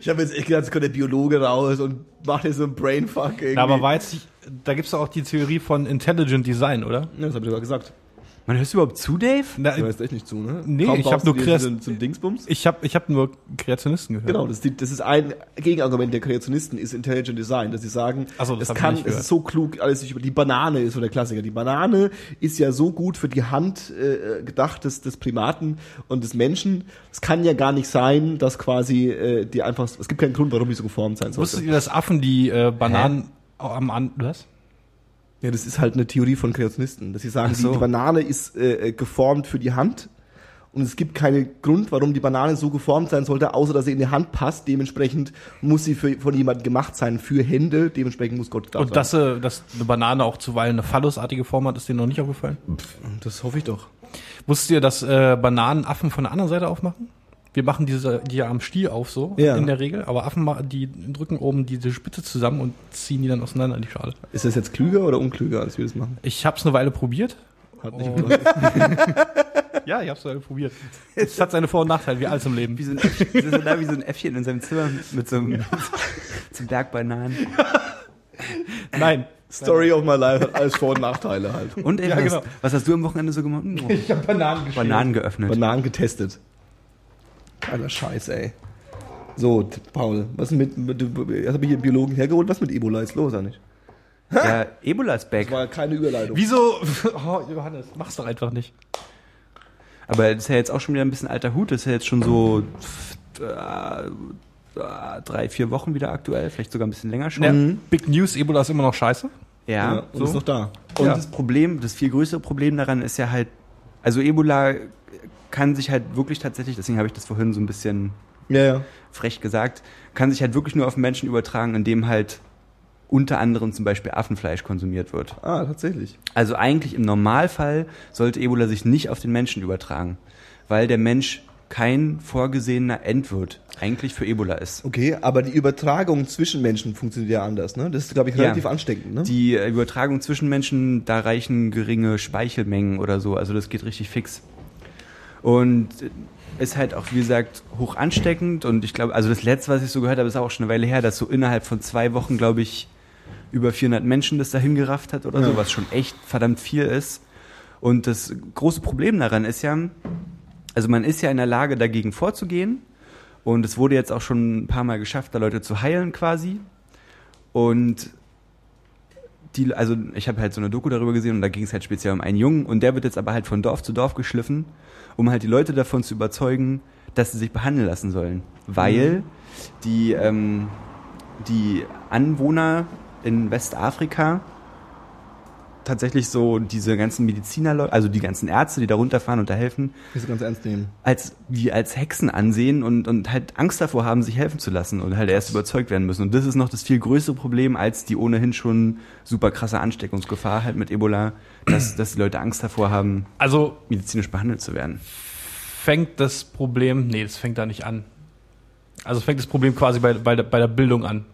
Ich habe jetzt echt gedacht, es kommt der Biologe raus und macht hier so ein Brainfuck irgendwie. Na, aber war jetzt nicht, da gibt's doch auch die Theorie von Intelligent Design, oder? Ja, das habe ich aber gesagt. Man hörst du überhaupt zu, Dave? Na, Du hörst echt nicht zu, ne? Nee, Kaum ich hab brauchst nur Kreas- zum, Dingsbums. ich habe ich hab nur Kreationisten gehört. Genau, das ist, die, das ist ein Gegenargument der Kreationisten, ist Intelligent Design, dass sie sagen, so, das es kann, es gehört. ist so klug, alles sich über die Banane ist so der Klassiker. Die Banane ist ja so gut für die Hand äh, gedacht des, des Primaten und des Menschen. Es kann ja gar nicht sein, dass quasi äh, die einfach, es gibt keinen Grund, warum die so geformt sein Wusstet sollte. ihr, dass Affen die äh, Bananen am An was? Ja, das ist halt eine Theorie von Kreationisten, dass sie sagen, so. die, die Banane ist äh, geformt für die Hand und es gibt keinen Grund, warum die Banane so geformt sein sollte, außer dass sie in die Hand passt. Dementsprechend muss sie für, von jemandem gemacht sein für Hände. Dementsprechend muss Gott da Und sein. dass, äh, dass eine Banane auch zuweilen eine phallusartige Form hat, ist denen noch nicht aufgefallen? das hoffe ich doch. Wusstet ihr, dass äh, Bananen Affen von der anderen Seite aufmachen? Wir machen diese, die ja am Stiel auf so, Ja. in der Regel. Aber Affen, die drücken oben diese Spitze zusammen und ziehen die dann auseinander in die Schale. Ist das jetzt klüger oder unklüger, als wir das machen? Ich habe es eine Weile probiert. Hat nicht Oh. geklappt. Ja, ich habe es eine Weile probiert. Es hat seine Vor- und Nachteile, wie alles im Leben. Wie so ein Äffchen, ist da wie so ein Äffchen in seinem Zimmer mit so einem, so einem Berg Bananen. Nein. Story of my life hat alles Vor- und Nachteile halt. Und ey, Ja, was, genau. was hast du am Wochenende so gemacht? Hm, Ich habe Bananen geschält. Bananen geöffnet. Bananen getestet. Geiler Scheiß, ey. So, Paul, was mit, mit du, jetzt habe ich hier einen Biologen hergeholt, was mit Ebola ist los, eigentlich? Ja, Ebola ist back. Das war keine Überleitung. Wieso? Oh, Johannes, mach's doch einfach nicht. Aber das ist ja jetzt auch schon wieder ein bisschen alter Hut. Das ist ja jetzt schon so äh, äh, drei, vier Wochen wieder aktuell. Vielleicht sogar ein bisschen länger schon. Ja, Mhm. Big News, Ebola ist immer noch scheiße. Ja. Ja, und so. ist noch da. Und Ja. das Problem, das viel größere Problem daran ist ja halt, also Ebola kann sich halt wirklich tatsächlich, deswegen habe ich das vorhin so ein bisschen Ja, ja. frech gesagt, kann sich halt wirklich nur auf Menschen übertragen, indem halt unter anderem zum Beispiel Affenfleisch konsumiert wird. Ah, tatsächlich. Also eigentlich im Normalfall sollte Ebola sich nicht auf den Menschen übertragen, weil der Mensch kein vorgesehener Endwirt eigentlich für Ebola ist. Okay, aber die Übertragung zwischen Menschen funktioniert ja anders, ne? Das ist, glaube ich, Ja. relativ ansteckend, ne? Die Übertragung zwischen Menschen, da reichen geringe Speichelmengen oder so, also das geht richtig fix. Und ist halt auch, wie gesagt, hoch ansteckend und ich glaube, also das letzte, was ich so gehört habe, ist auch schon eine Weile her, dass so innerhalb von zwei Wochen, glaube ich, über 400 Menschen das dahin gerafft hat oder Ja. so, was schon echt verdammt viel ist. Und das große Problem daran ist ja, also man ist ja in der Lage, dagegen vorzugehen. Und es wurde jetzt auch schon ein paar Mal geschafft, da Leute zu heilen quasi. Und die, also ich habe halt so eine Doku darüber gesehen und da ging es halt speziell um einen Jungen und der wird jetzt aber halt von Dorf zu Dorf geschliffen, um halt die Leute davon zu überzeugen, dass sie sich behandeln lassen sollen. Weil die, ähm, die Anwohner in Westafrika tatsächlich so diese ganzen Mediziner, also die ganzen Ärzte, die da runterfahren und da helfen, ganz ernst nehmen. als wie als Hexen ansehen und, und halt Angst davor haben, sich helfen zu lassen und halt erst überzeugt werden müssen. Und das ist noch das viel größere Problem als die ohnehin schon super krasse Ansteckungsgefahr halt mit Ebola, dass, dass die Leute Angst davor haben, Also medizinisch behandelt zu werden. fängt das Problem, nee, das fängt da nicht an. Also fängt das Problem quasi bei, bei, der, bei der Bildung an.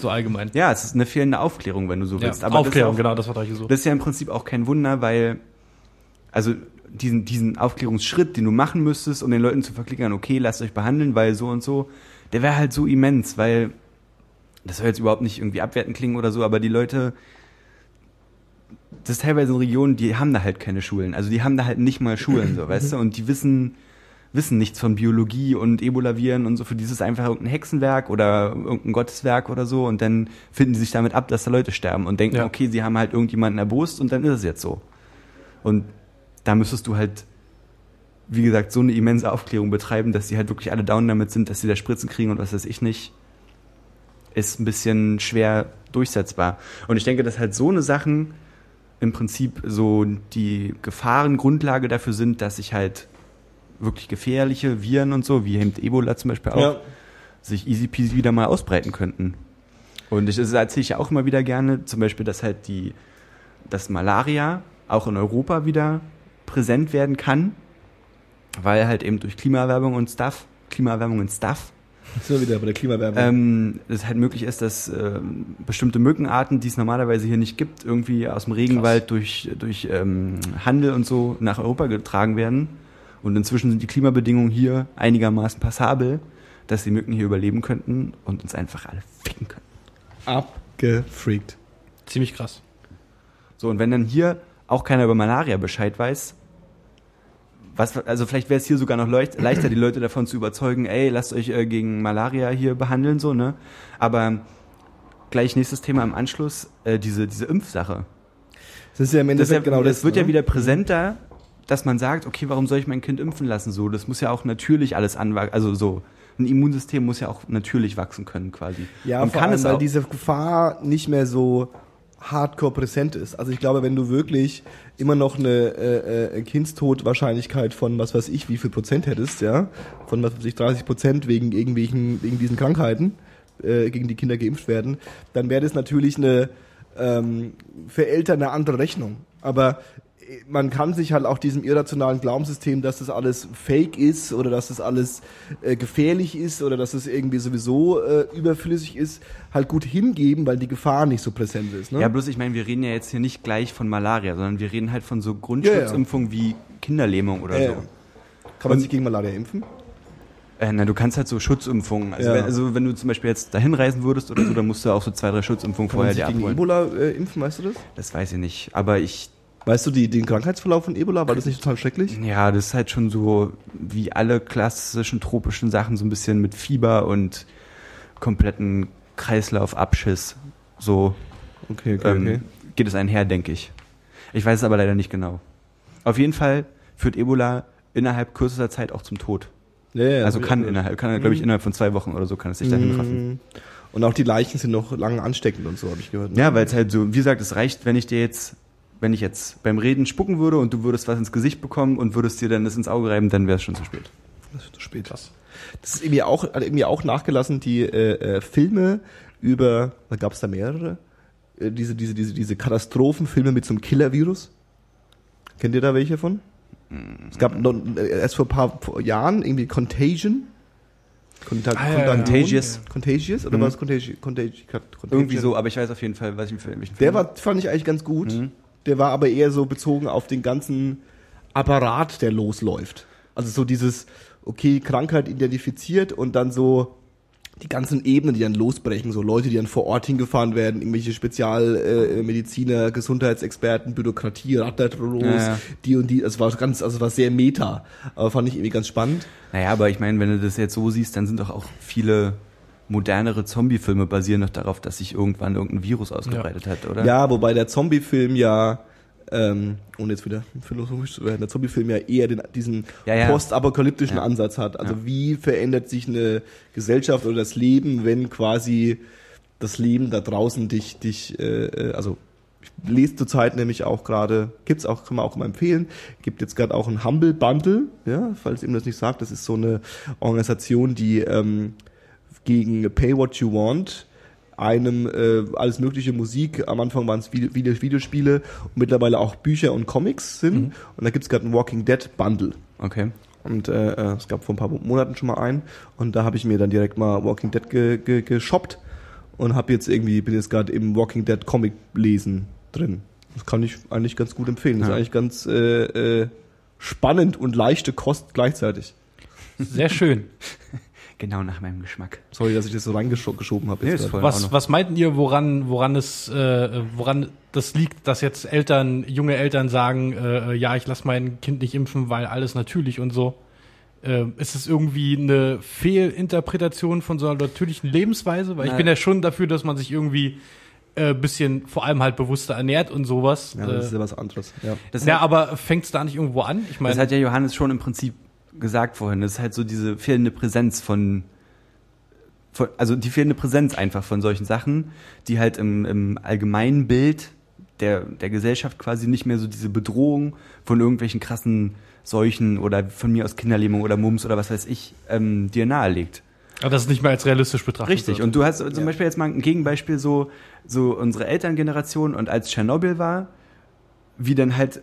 So allgemein. Ja, es ist eine fehlende Aufklärung, wenn du so willst. Aber Aufklärung, das ist, genau, das war so. auch, das ist ja im Prinzip auch kein Wunder, weil also diesen, diesen Aufklärungsschritt, den du machen müsstest, um den Leuten zu verklickern, okay, lasst euch behandeln, weil so und so, der wäre halt so immens, weil das soll jetzt überhaupt nicht irgendwie abwertend klingen oder so, aber die Leute, das ist teilweise in Regionen, die haben da halt keine Schulen. Also die haben da halt nicht mal Schulen, so, weißt du, und die wissen, wissen nichts von Biologie und Ebola-Viren und so. Für die ist es einfach irgendein Hexenwerk oder irgendein Gotteswerk oder so und dann finden die sich damit ab, dass da Leute sterben und denken, Ja. okay, sie haben halt irgendjemanden erbost und dann ist es jetzt so. Und da müsstest du halt, wie gesagt, so eine immense Aufklärung betreiben, dass sie halt wirklich alle down damit sind, dass sie da Spritzen kriegen und was weiß ich nicht, ist ein bisschen schwer durchsetzbar. Und ich denke, dass halt so eine Sachen im Prinzip so die Gefahrengrundlage dafür sind, dass sich halt wirklich gefährliche Viren und so, wie eben Ebola zum Beispiel auch, Ja. sich easy peasy wieder mal ausbreiten könnten. Und ich, das erzähle ich ja auch immer wieder gerne, zum Beispiel, dass halt die, dass Malaria auch in Europa wieder präsent werden kann, weil halt eben durch Klimaerwärmung und Stuff, Klimaerwärmung und Stuff, wir wieder bei der Klimawärmung. ähm, es halt möglich ist, dass ähm, bestimmte Mückenarten, die es normalerweise hier nicht gibt, irgendwie aus dem Regenwald durch, durch ähm, Handel und so nach Europa getragen werden. Und inzwischen sind die Klimabedingungen hier einigermaßen passabel, dass die Mücken hier überleben könnten und uns einfach alle ficken können. Abgefreakt. Ziemlich krass. So, und wenn dann hier auch keiner über Malaria Bescheid weiß, was, also vielleicht wäre es hier sogar noch leucht, leichter, die Leute davon zu überzeugen, ey, lasst euch äh, gegen Malaria hier behandeln, so, ne? Aber gleich nächstes Thema im Anschluss, äh, diese, diese Impfsache. Das ist ja im Das, Endeffekt ja, genau das. das wird ne? ja wieder präsenter, dass man sagt, okay, warum soll ich mein Kind impfen lassen? So, das muss ja auch natürlich alles anwachsen, also so. Ein Immunsystem muss ja auch natürlich wachsen können, quasi. Ja, Und vor kann allem, es weil auch. diese Gefahr nicht mehr so hardcore präsent ist. Also ich glaube, wenn du wirklich immer noch eine äh, äh, Kindstodwahrscheinlichkeit von was weiß ich wie viel Prozent hättest, ja, von was weiß ich 30 Prozent wegen irgendwelchen wegen diesen Krankheiten, äh, gegen die Kinder geimpft werden, dann wäre das natürlich eine ähm, für Eltern eine andere Rechnung. Aber man kann sich halt auch diesem irrationalen Glaubenssystem, dass das alles fake ist oder dass das alles äh, gefährlich ist oder dass es irgendwie sowieso äh, überflüssig ist, halt gut hingeben, weil die Gefahr nicht so präsent ist. Ne? Ja, bloß ich meine, wir reden ja jetzt hier nicht gleich von Malaria, sondern wir reden halt von so Grundschutzimpfungen wie Kinderlähmung oder Ja, so. ja. Kann man sich gegen Malaria impfen? Äh, na, du kannst halt so Schutzimpfungen. Also, Ja. wenn, also wenn du zum Beispiel jetzt dahin reisen würdest oder so, dann musst du auch so zwei, drei Schutzimpfungen Kann man vorher sich dir gegen abholen. Ebola äh, impfen, weißt du das? Das weiß ich nicht. Aber ich, Weißt du die, den Krankheitsverlauf von Ebola? War das nicht total schrecklich? ja, das ist halt schon so wie alle klassischen tropischen Sachen, so ein bisschen mit Fieber und kompletten Kreislaufabschiss. So Okay, ähm, geht es einher, denke ich. Ich weiß es aber leider nicht genau. Auf jeden Fall führt Ebola innerhalb kürzester Zeit auch zum Tod. Ja, ja, Also kann innerhalb, kann glaube ich Mhm. innerhalb von zwei Wochen oder so kann es sich dahin raffen. Mhm. Und auch die Leichen sind noch lange ansteckend und so, habe ich gehört. ne? Ja, weil es halt so, wie gesagt, es reicht, wenn ich dir jetzt, wenn ich jetzt beim Reden spucken würde und du würdest was ins Gesicht bekommen und würdest dir dann das ins Auge reiben, dann wäre es schon zu spät. Das ist zu spät. Das ist irgendwie auch, hat irgendwie auch nachgelassen, die äh, äh, Filme über, da gab es da mehrere, äh, diese, diese, diese, diese Katastrophenfilme mit so einem Killer-Virus. Kennt ihr da welche von? Es gab noch, äh, erst vor ein paar Jahren irgendwie Contagion. Contag Ah, ja. Contagious. Contagious oder Mhm. war es Contagion? Contagion? Contagion? Irgendwie so, aber ich weiß auf jeden Fall, was ich für welchen Der Film- war, fand ich eigentlich ganz gut. Mhm. Der war aber eher so bezogen auf den ganzen Apparat, der losläuft. Also so dieses, okay, Krankheit identifiziert und dann so die ganzen Ebenen, die dann losbrechen, so Leute, die dann vor Ort hingefahren werden, irgendwelche Spezialmediziner, äh, Gesundheitsexperten, Bürokratie, rattert los, Ja, ja. die und die, es war ganz, also es war sehr meta, aber fand ich irgendwie ganz spannend. Naja, aber ich meine, wenn du das jetzt so siehst, dann sind doch auch viele modernere Zombie-Filme basieren doch darauf, dass sich irgendwann irgendein Virus ausgebreitet hat, oder? Ja, wobei der Zombie-Film ja, ähm, ohne jetzt wieder philosophisch zu werden, der Zombie-Film ja eher den, diesen Ja, ja. postapokalyptischen Ja. Ansatz hat. Also Ja. wie verändert sich eine Gesellschaft oder das Leben, wenn quasi das Leben da draußen dich, dich, äh, äh, also ich lese zurzeit nämlich auch gerade, gibt's auch, kann man auch immer empfehlen, gibt jetzt gerade auch ein Humble Bundle, ja, falls ihm das nicht sagt, das ist so eine Organisation, die ähm, gegen Pay What You Want einem äh, alles mögliche Musik, am Anfang waren es Video, Video, Videospiele und mittlerweile auch Bücher und Comics sind. Mhm. Und da gibt's gerade ein Walking Dead Bundle. Okay. Und äh, äh, es gab vor ein paar Monaten schon mal einen. Und da habe ich mir dann direkt mal Walking Dead ge, ge, geshoppt und habe jetzt irgendwie, bin jetzt gerade im Walking Dead Comic lesen drin. Das kann ich eigentlich ganz gut empfehlen. Das Ja. ist eigentlich ganz äh, äh, spannend und leichte Kost gleichzeitig. Sehr schön. Genau nach meinem Geschmack. Sorry, dass ich das so reingeschoben habe. Nee, ist. Was, was meinten ihr, woran, woran es, äh, woran das liegt, dass jetzt Eltern, junge Eltern sagen, äh, ja, ich lasse mein Kind nicht impfen, weil alles natürlich und so? Äh, ist es irgendwie eine Fehlinterpretation von so einer natürlichen Lebensweise? Weil ich Na- bin ja schon dafür, dass man sich irgendwie äh, bisschen vor allem halt bewusster ernährt und sowas. Ja, das ist äh, ja was anderes. Ja. Das, ja, hat, aber fängt es da nicht irgendwo an? Ich das meine, hat ja Johannes schon im Prinzip gesagt vorhin. Das ist halt so diese fehlende Präsenz von, von also die fehlende Präsenz einfach von solchen Sachen, die halt im, im allgemeinen Bild der, der Gesellschaft quasi nicht mehr so diese Bedrohung von irgendwelchen krassen Seuchen oder von mir aus Kinderlähmung oder Mumps oder was weiß ich ähm, dir nahelegt. aber das ist nicht mehr als realistisch betrachtet. Richtig. wird. Und du hast zum Ja. Beispiel jetzt mal ein Gegenbeispiel so, so unsere Elterngeneration und als Tschernobyl war, wie dann halt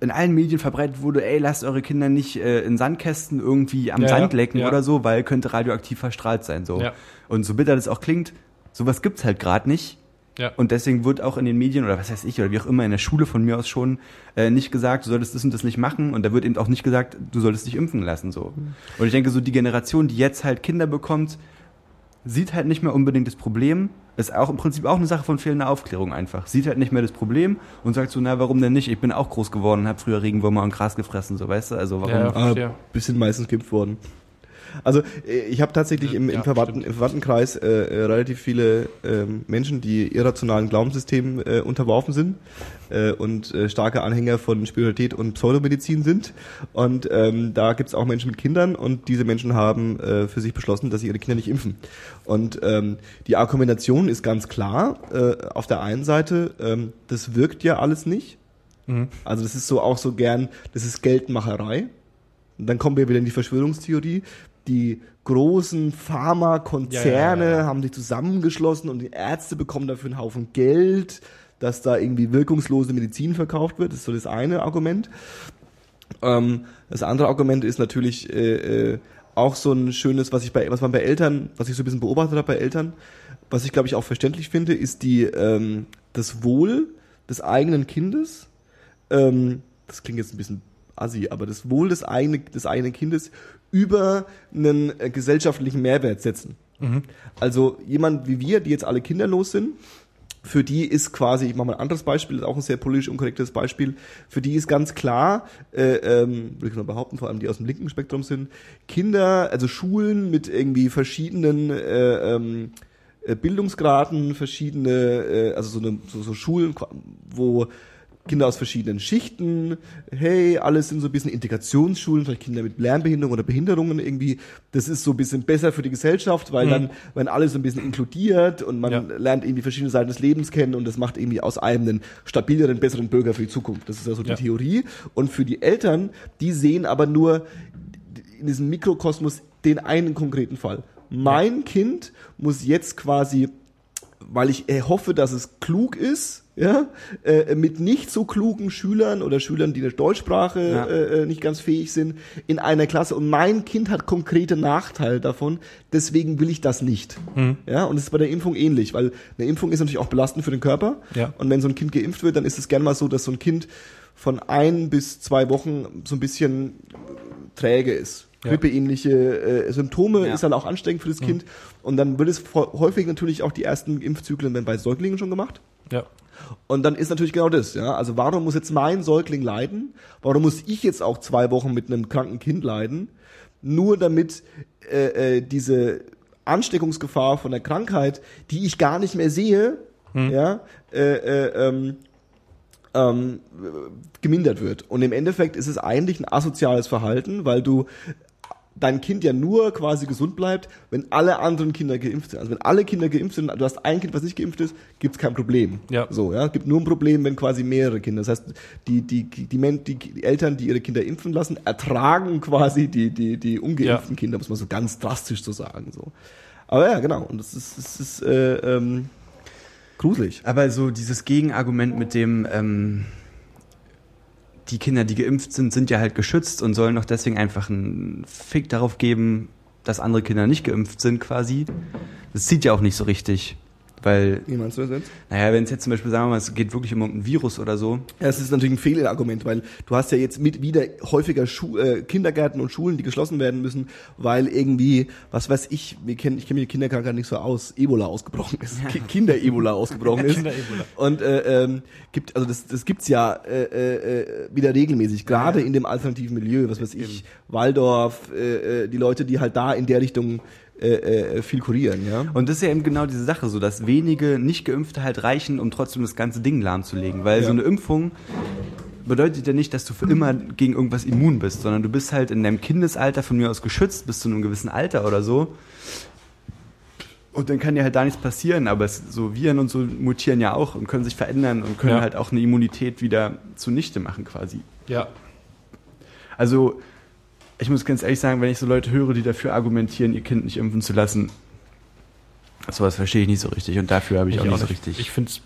in allen Medien verbreitet wurde, ey, lasst eure Kinder nicht äh, in Sandkästen irgendwie am Ja, Sand lecken ja. oder so, weil könnte radioaktiv verstrahlt sein. So. Ja. Und so bitter das auch klingt, sowas gibt's halt gerade nicht. Ja. Und deswegen wird auch in den Medien oder was weiß ich, oder wie auch immer in der Schule von mir aus schon äh, nicht gesagt, du solltest das und das nicht machen. Und da wird eben auch nicht gesagt, du solltest dich impfen lassen. so. Und ich denke, so die Generation, die jetzt halt Kinder bekommt, sieht halt nicht mehr unbedingt das Problem. Ist auch im Prinzip auch eine Sache von fehlender Aufklärung einfach. Sieht halt nicht mehr das Problem und sagt so, na, warum denn nicht? Ich bin auch groß geworden und habe früher Regenwürmer und Gras gefressen, so weißt du? Also warum? Ja. Verstehe. bisschen meistens geimpft worden. Also äh, ich habe tatsächlich im, im, Ja, Verwandten, im Verwandtenkreis äh, äh, relativ viele ähm, Menschen, die irrationalen Glaubenssystemen äh, unterworfen sind äh, und äh, starke Anhänger von Spiritualität und Pseudomedizin sind. Und ähm, da gibt's auch Menschen mit Kindern und diese Menschen haben äh, für sich beschlossen, dass sie ihre Kinder nicht impfen. Und ähm, die Argumentation ist ganz klar. Äh, auf der einen Seite, ähm, das wirkt ja alles nicht. Mhm. Also das ist so auch so gern, das ist Geldmacherei. Und dann kommen wir wieder in die Verschwörungstheorie. Die großen Pharmakonzerne Ja, ja, ja, haben sich zusammengeschlossen und die Ärzte bekommen dafür einen Haufen Geld, dass da irgendwie wirkungslose Medizin verkauft wird. Das ist so das eine Argument. Ähm, das andere Argument ist natürlich äh, äh, auch so ein schönes, was ich bei, was man bei Eltern, was ich so ein bisschen beobachtet habe bei Eltern, was ich glaube ich auch verständlich finde, ist die ähm, das Wohl des eigenen Kindes. Ähm, das klingt jetzt ein bisschen assi, aber das Wohl des eigenen, des eigenen Kindes über einen äh, gesellschaftlichen Mehrwert setzen. Mhm. Also jemand wie wir, die jetzt alle kinderlos sind, für die ist quasi, ich mache mal ein anderes Beispiel, das ist auch ein sehr politisch unkorrektes Beispiel, für die ist ganz klar, äh, ähm, würde ich mal behaupten, vor allem die aus dem linken Spektrum sind, Kinder, also Schulen mit irgendwie verschiedenen äh, ähm, äh, Bildungsgraden, verschiedene, äh, also so, eine, so, so Schulen, wo Kinder aus verschiedenen Schichten, hey, alles sind so ein bisschen Integrationsschulen, vielleicht Kinder mit Lernbehinderung oder Behinderungen irgendwie. Das ist so ein bisschen besser für die Gesellschaft, weil Mhm. dann, wenn alles so ein bisschen inkludiert und man Ja. lernt irgendwie verschiedene Seiten des Lebens kennen und das macht irgendwie aus einem einen stabileren, besseren Bürger für die Zukunft. Das ist also die Ja. Theorie. Und für die Eltern, die sehen aber nur in diesem Mikrokosmos den einen konkreten Fall. Mein Kind muss jetzt quasi, weil ich äh, hoffe, dass es klug ist, ja, äh, mit nicht so klugen Schülern oder Schülern, die der Deutschsprache Ja. äh, nicht ganz fähig sind, in einer Klasse. Und mein Kind hat konkrete Nachteile davon, deswegen will ich das nicht. Ja, und es ist bei der Impfung ähnlich, weil eine Impfung ist natürlich auch belastend für den Körper. Ja. Und wenn so ein Kind geimpft wird, dann ist es gerne mal so, dass so ein Kind von ein bis zwei Wochen so ein bisschen träge ist. Ja. Grippeähnliche äh, Symptome Ja. ist dann auch ansteckend für das Kind. Und dann wird es häufig natürlich auch die ersten Impfzyklen werden bei Säuglingen schon gemacht. Ja. Und dann ist natürlich genau das, ja. Also warum muss jetzt mein Säugling leiden? Warum muss ich jetzt auch zwei Wochen mit einem kranken Kind leiden? Nur damit äh, äh, diese Ansteckungsgefahr von der Krankheit, die ich gar nicht mehr sehe, ja, äh, äh, ähm, ähm, gemindert wird. Und im Endeffekt ist es eigentlich ein asoziales Verhalten, weil du dein Kind ja nur quasi gesund bleibt, wenn alle anderen Kinder geimpft sind. Also wenn alle Kinder geimpft sind, du hast ein Kind, was nicht geimpft ist, gibt's kein Problem. Ja. So, ja, gibt nur ein Problem, wenn quasi mehrere Kinder. Das heißt, die die die, Men die, die Eltern, die ihre Kinder impfen lassen, ertragen quasi die die die ungeimpften Ja. Kinder, muss man so ganz drastisch so sagen so. Aber ja, genau. Und das ist das ist äh, ähm, gruselig. Aber so dieses Gegenargument mit dem, ähm, die Kinder, die geimpft sind, sind ja halt geschützt und sollen doch deswegen einfach einen Fick darauf geben, dass andere Kinder nicht geimpft sind quasi. Das zieht ja auch nicht so richtig. Weil, Wie meinst du das jetzt? naja, wenn es jetzt zum Beispiel, sagen wir mal, es geht wirklich um ein Virus oder so, Ja, es ist natürlich ein Fehlargument, weil du hast ja jetzt mit wieder häufiger Schu äh, Kindergärten und Schulen, die geschlossen werden müssen, weil irgendwie, was weiß ich, wir kennen, ich kenne mich mit Kinderkrankheit nicht so aus, Ebola ausgebrochen ist, Ki Kinder-Ebola ausgebrochen ist. Kinder-Ebola. Und äh, ähm, gibt, also das, das gibt's ja äh, äh, äh, wieder regelmäßig, gerade in dem alternativen Milieu, was weiß ich, Waldorf, äh, äh, die Leute, die halt da in der Richtung äh, äh, viel kurieren, ja. Und das ist ja eben genau diese Sache, so dass wenige Nicht-Geimpfte halt reichen, um trotzdem das ganze Ding lahmzulegen. Weil Ja. so eine Impfung bedeutet ja nicht, dass du für immer gegen irgendwas immun bist, sondern du bist halt in deinem Kindesalter von mir aus geschützt bis zu einem gewissen Alter oder so. Und dann kann dir halt da nichts passieren, aber es, so Viren und so mutieren ja auch und können sich verändern und können Ja. halt auch eine Immunität wieder zunichte machen quasi. Ja. Also, ich muss ganz ehrlich sagen, wenn ich so Leute höre, die dafür argumentieren, ihr Kind nicht impfen zu lassen, sowas verstehe ich nicht so richtig und dafür habe ich, auch nicht so richtig. Ich finde es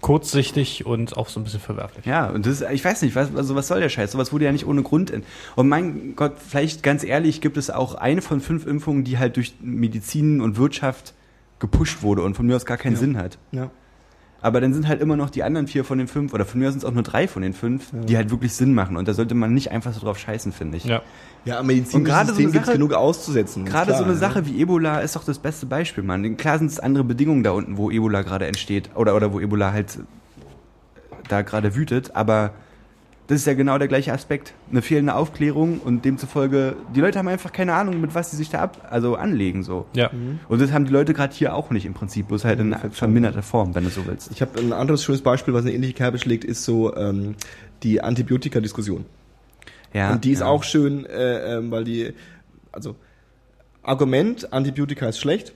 kurzsichtig und auch so ein bisschen verwerflich. ja, und das ist, ich weiß nicht, was, also was soll der Scheiß? Sowas wurde ja nicht ohne Grund in. Und mein Gott, vielleicht ganz ehrlich, gibt es auch eine von fünf Impfungen, die halt durch Medizin und Wirtschaft gepusht wurde und von mir aus gar keinen Ja. Sinn hat. ja. Aber dann sind halt immer noch die anderen vier von den fünf, oder von mir aus sind es auch nur drei von den fünf, die halt wirklich Sinn machen. Und da sollte man nicht einfach so drauf scheißen, finde ich. Ja. Ja, am Und medizinischen gerade so gibt's Sache- genug auszusetzen. Gerade klar, so eine ja. Sache wie Ebola ist doch das beste Beispiel, Mann. Klar sind es andere Bedingungen da unten, wo Ebola gerade entsteht oder, oder wo Ebola halt da gerade wütet, aber das ist ja genau der gleiche Aspekt. Eine fehlende Aufklärung und demzufolge, die Leute haben einfach keine Ahnung, mit was sie sich da ab, also anlegen, so. Ja. Und das haben die Leute gerade hier auch nicht im Prinzip, bloß halt in verminderter Form, wenn du so willst. Ich habe ein anderes schönes Beispiel, was eine ähnliche Kerbe schlägt, ist so ähm, die Antibiotika-Diskussion. Ja, Und die ist ja. auch schön, äh, ähm, weil die, also Argument, Antibiotika ist schlecht,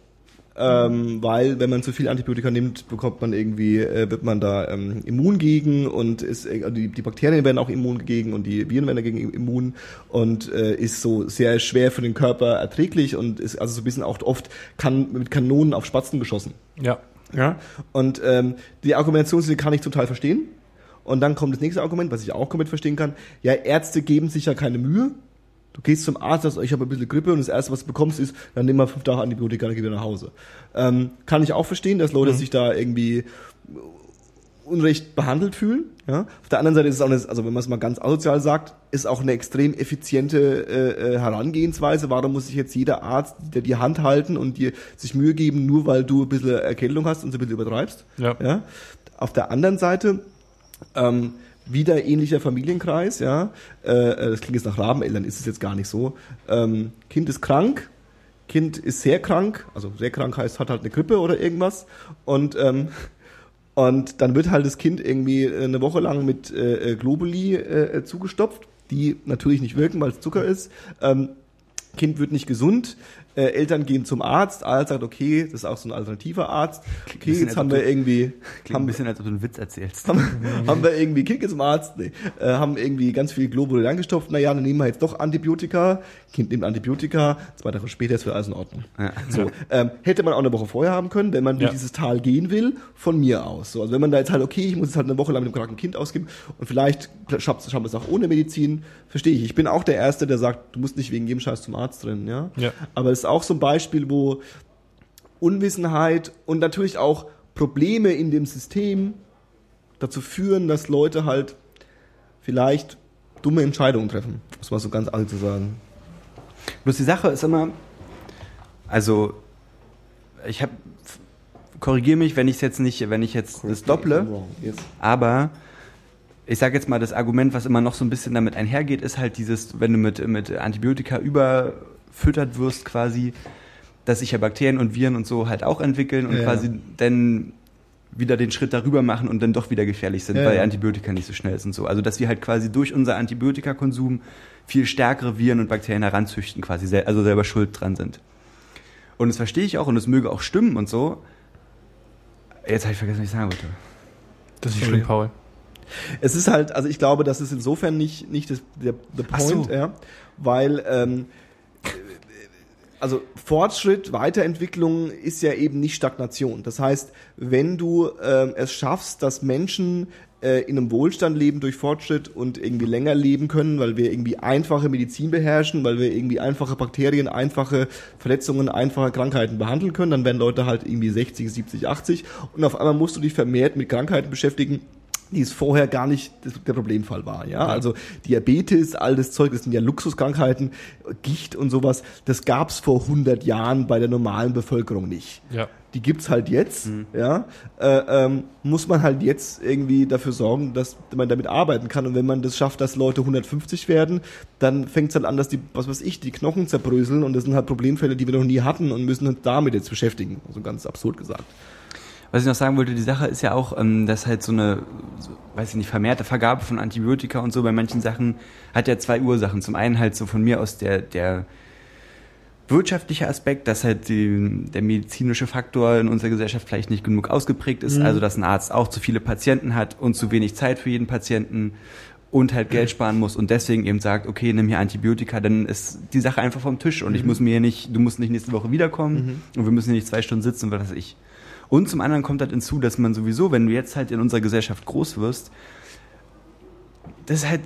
ähm, weil wenn man zu viel Antibiotika nimmt, bekommt man irgendwie, äh, wird man da ähm, immun gegen und ist, äh, die, die Bakterien werden auch immun gegen und die Viren werden dagegen immun und äh, ist so sehr schwer für den Körper erträglich und ist also so ein bisschen auch oft kann mit Kanonen auf Spatzen geschossen. Ja. Ja. Und ähm, die Argumentationslinie kann ich total verstehen. Und dann kommt das nächste Argument, was ich auch komplett verstehen kann. Ja, Ärzte geben sich ja keine Mühe. Du gehst zum Arzt, sagst, ich habe ein bisschen Grippe und das Erste, was du bekommst, ist, dann nimm mal fünf Tage Antibiotika, dann geh wieder nach Hause. Ähm, kann ich auch verstehen, dass Leute sich da irgendwie unrecht behandelt fühlen. Ja? Auf der anderen Seite ist es auch, eine, also wenn man es mal ganz asozial sagt, ist auch eine extrem effiziente äh, äh, Herangehensweise. Warum muss sich jetzt jeder Arzt dir die Hand halten und dir sich Mühe geben, nur weil du ein bisschen Erkältung hast und so ein bisschen übertreibst? Ja. Ja? Auf der anderen Seite ähm, wieder ähnlicher Familienkreis, ja. Äh, äh, das klingt jetzt nach Rabeneltern, ist es jetzt gar nicht so. Ähm, kind ist krank, Kind ist sehr krank, also sehr krank heißt, hat halt eine Grippe oder irgendwas. Und ähm, und dann wird halt das Kind irgendwie äh, eine Woche lang mit äh, äh, Globuli äh, zugestopft, die natürlich nicht wirken, weil es Zucker ist. Ähm, Kind wird nicht gesund, Äh, Eltern gehen zum Arzt, Arzt sagt, okay, das ist auch so ein alternativer Arzt. Okay, jetzt haben wir du- irgendwie, Klingt haben, ein bisschen, als ob du einen Witz erzählst. haben, haben wir irgendwie Kind zum Arzt, nee, äh, haben irgendwie ganz viel Globule angestopft, naja, dann nehmen wir jetzt doch Antibiotika, Kind nimmt Antibiotika, zwei Tage später ist wieder alles in Ordnung. Ja. So, ähm, hätte man auch eine Woche vorher haben können, wenn man durch Ja. dieses Tal gehen will, von mir aus. So, also wenn man da jetzt halt, okay, ich muss jetzt halt eine Woche lang mit dem kranken Kind ausgeben und vielleicht schaffen wir es auch ohne Medizin, verstehe ich. Ich bin auch der Erste, der sagt, du musst nicht wegen jedem Scheiß zum Arzt drin, ja. Ja. Aber es ist auch so ein Beispiel, wo Unwissenheit und natürlich auch Probleme in dem System dazu führen, dass Leute halt vielleicht dumme Entscheidungen treffen, muss man so ganz alt zu sagen. Bloß die Sache ist immer, also ich habe, korrigiere mich, wenn ich es jetzt nicht, wenn ich jetzt das dopple, Yes. aber ich sage jetzt mal, das Argument, was immer noch so ein bisschen damit einhergeht, ist halt dieses, wenn du mit, mit Antibiotika überfüttert wirst quasi, dass sich ja Bakterien und Viren und so halt auch entwickeln und Ja. quasi dann wieder den Schritt darüber machen und dann doch wieder gefährlich sind, Ja, weil ja. Antibiotika nicht so schnell sind und so. Also dass wir halt quasi durch unser Antibiotikakonsum viel stärkere Viren und Bakterien heranzüchten, quasi sel also selber schuld dran sind. Und das verstehe ich auch und es möge auch stimmen und so. Jetzt habe ich vergessen, was ich sagen wollte. Das ist schlimm, Paul. Es ist halt, also ich glaube, das ist insofern nicht, nicht das, der, der Point, so. ja, weil ähm, also Fortschritt, Weiterentwicklung ist ja eben nicht Stagnation. Das heißt, wenn du ähm, es schaffst, dass Menschen äh, in einem Wohlstand leben durch Fortschritt und irgendwie länger leben können, weil wir irgendwie einfache Medizin beherrschen, weil wir irgendwie einfache Bakterien, einfache Verletzungen, einfache Krankheiten behandeln können, dann werden Leute halt irgendwie 60, 70, 80 und auf einmal musst du dich vermehrt mit Krankheiten beschäftigen, die es vorher gar nicht der Problemfall war. Ja, also Diabetes, all das Zeug, das sind ja Luxuskrankheiten, Gicht und sowas. Das gab's vor 100 Jahren bei der normalen Bevölkerung nicht. Ja. Die gibt's halt jetzt. Ja, äh, ähm, muss man halt jetzt irgendwie dafür sorgen, dass man damit arbeiten kann. Und wenn man das schafft, dass Leute 150 werden, dann fängt's halt an, dass die, was weiß ich, die Knochen zerbröseln und das sind halt Problemfälle, die wir noch nie hatten und müssen uns damit jetzt beschäftigen. Also ganz absurd gesagt. Was ich noch sagen wollte, die Sache ist ja auch, ähm, dass halt so eine, weiß ich nicht, vermehrte Vergabe von Antibiotika und so bei manchen Sachen hat ja zwei Ursachen. Zum einen halt so von mir aus der, der wirtschaftliche Aspekt, dass halt die, der medizinische Faktor in unserer Gesellschaft vielleicht nicht genug ausgeprägt ist, Mhm. also dass ein Arzt auch zu viele Patienten hat und zu wenig Zeit für jeden Patienten und halt Geld sparen muss und deswegen eben sagt, okay, nimm hier Antibiotika, dann ist die Sache einfach vom Tisch und ich muss mir hier nicht, du musst nicht nächste Woche wiederkommen und wir müssen hier nicht zwei Stunden sitzen, was weiß ich. Und zum anderen kommt halt hinzu, dass man sowieso, wenn du jetzt halt in unserer Gesellschaft groß wirst, das ist halt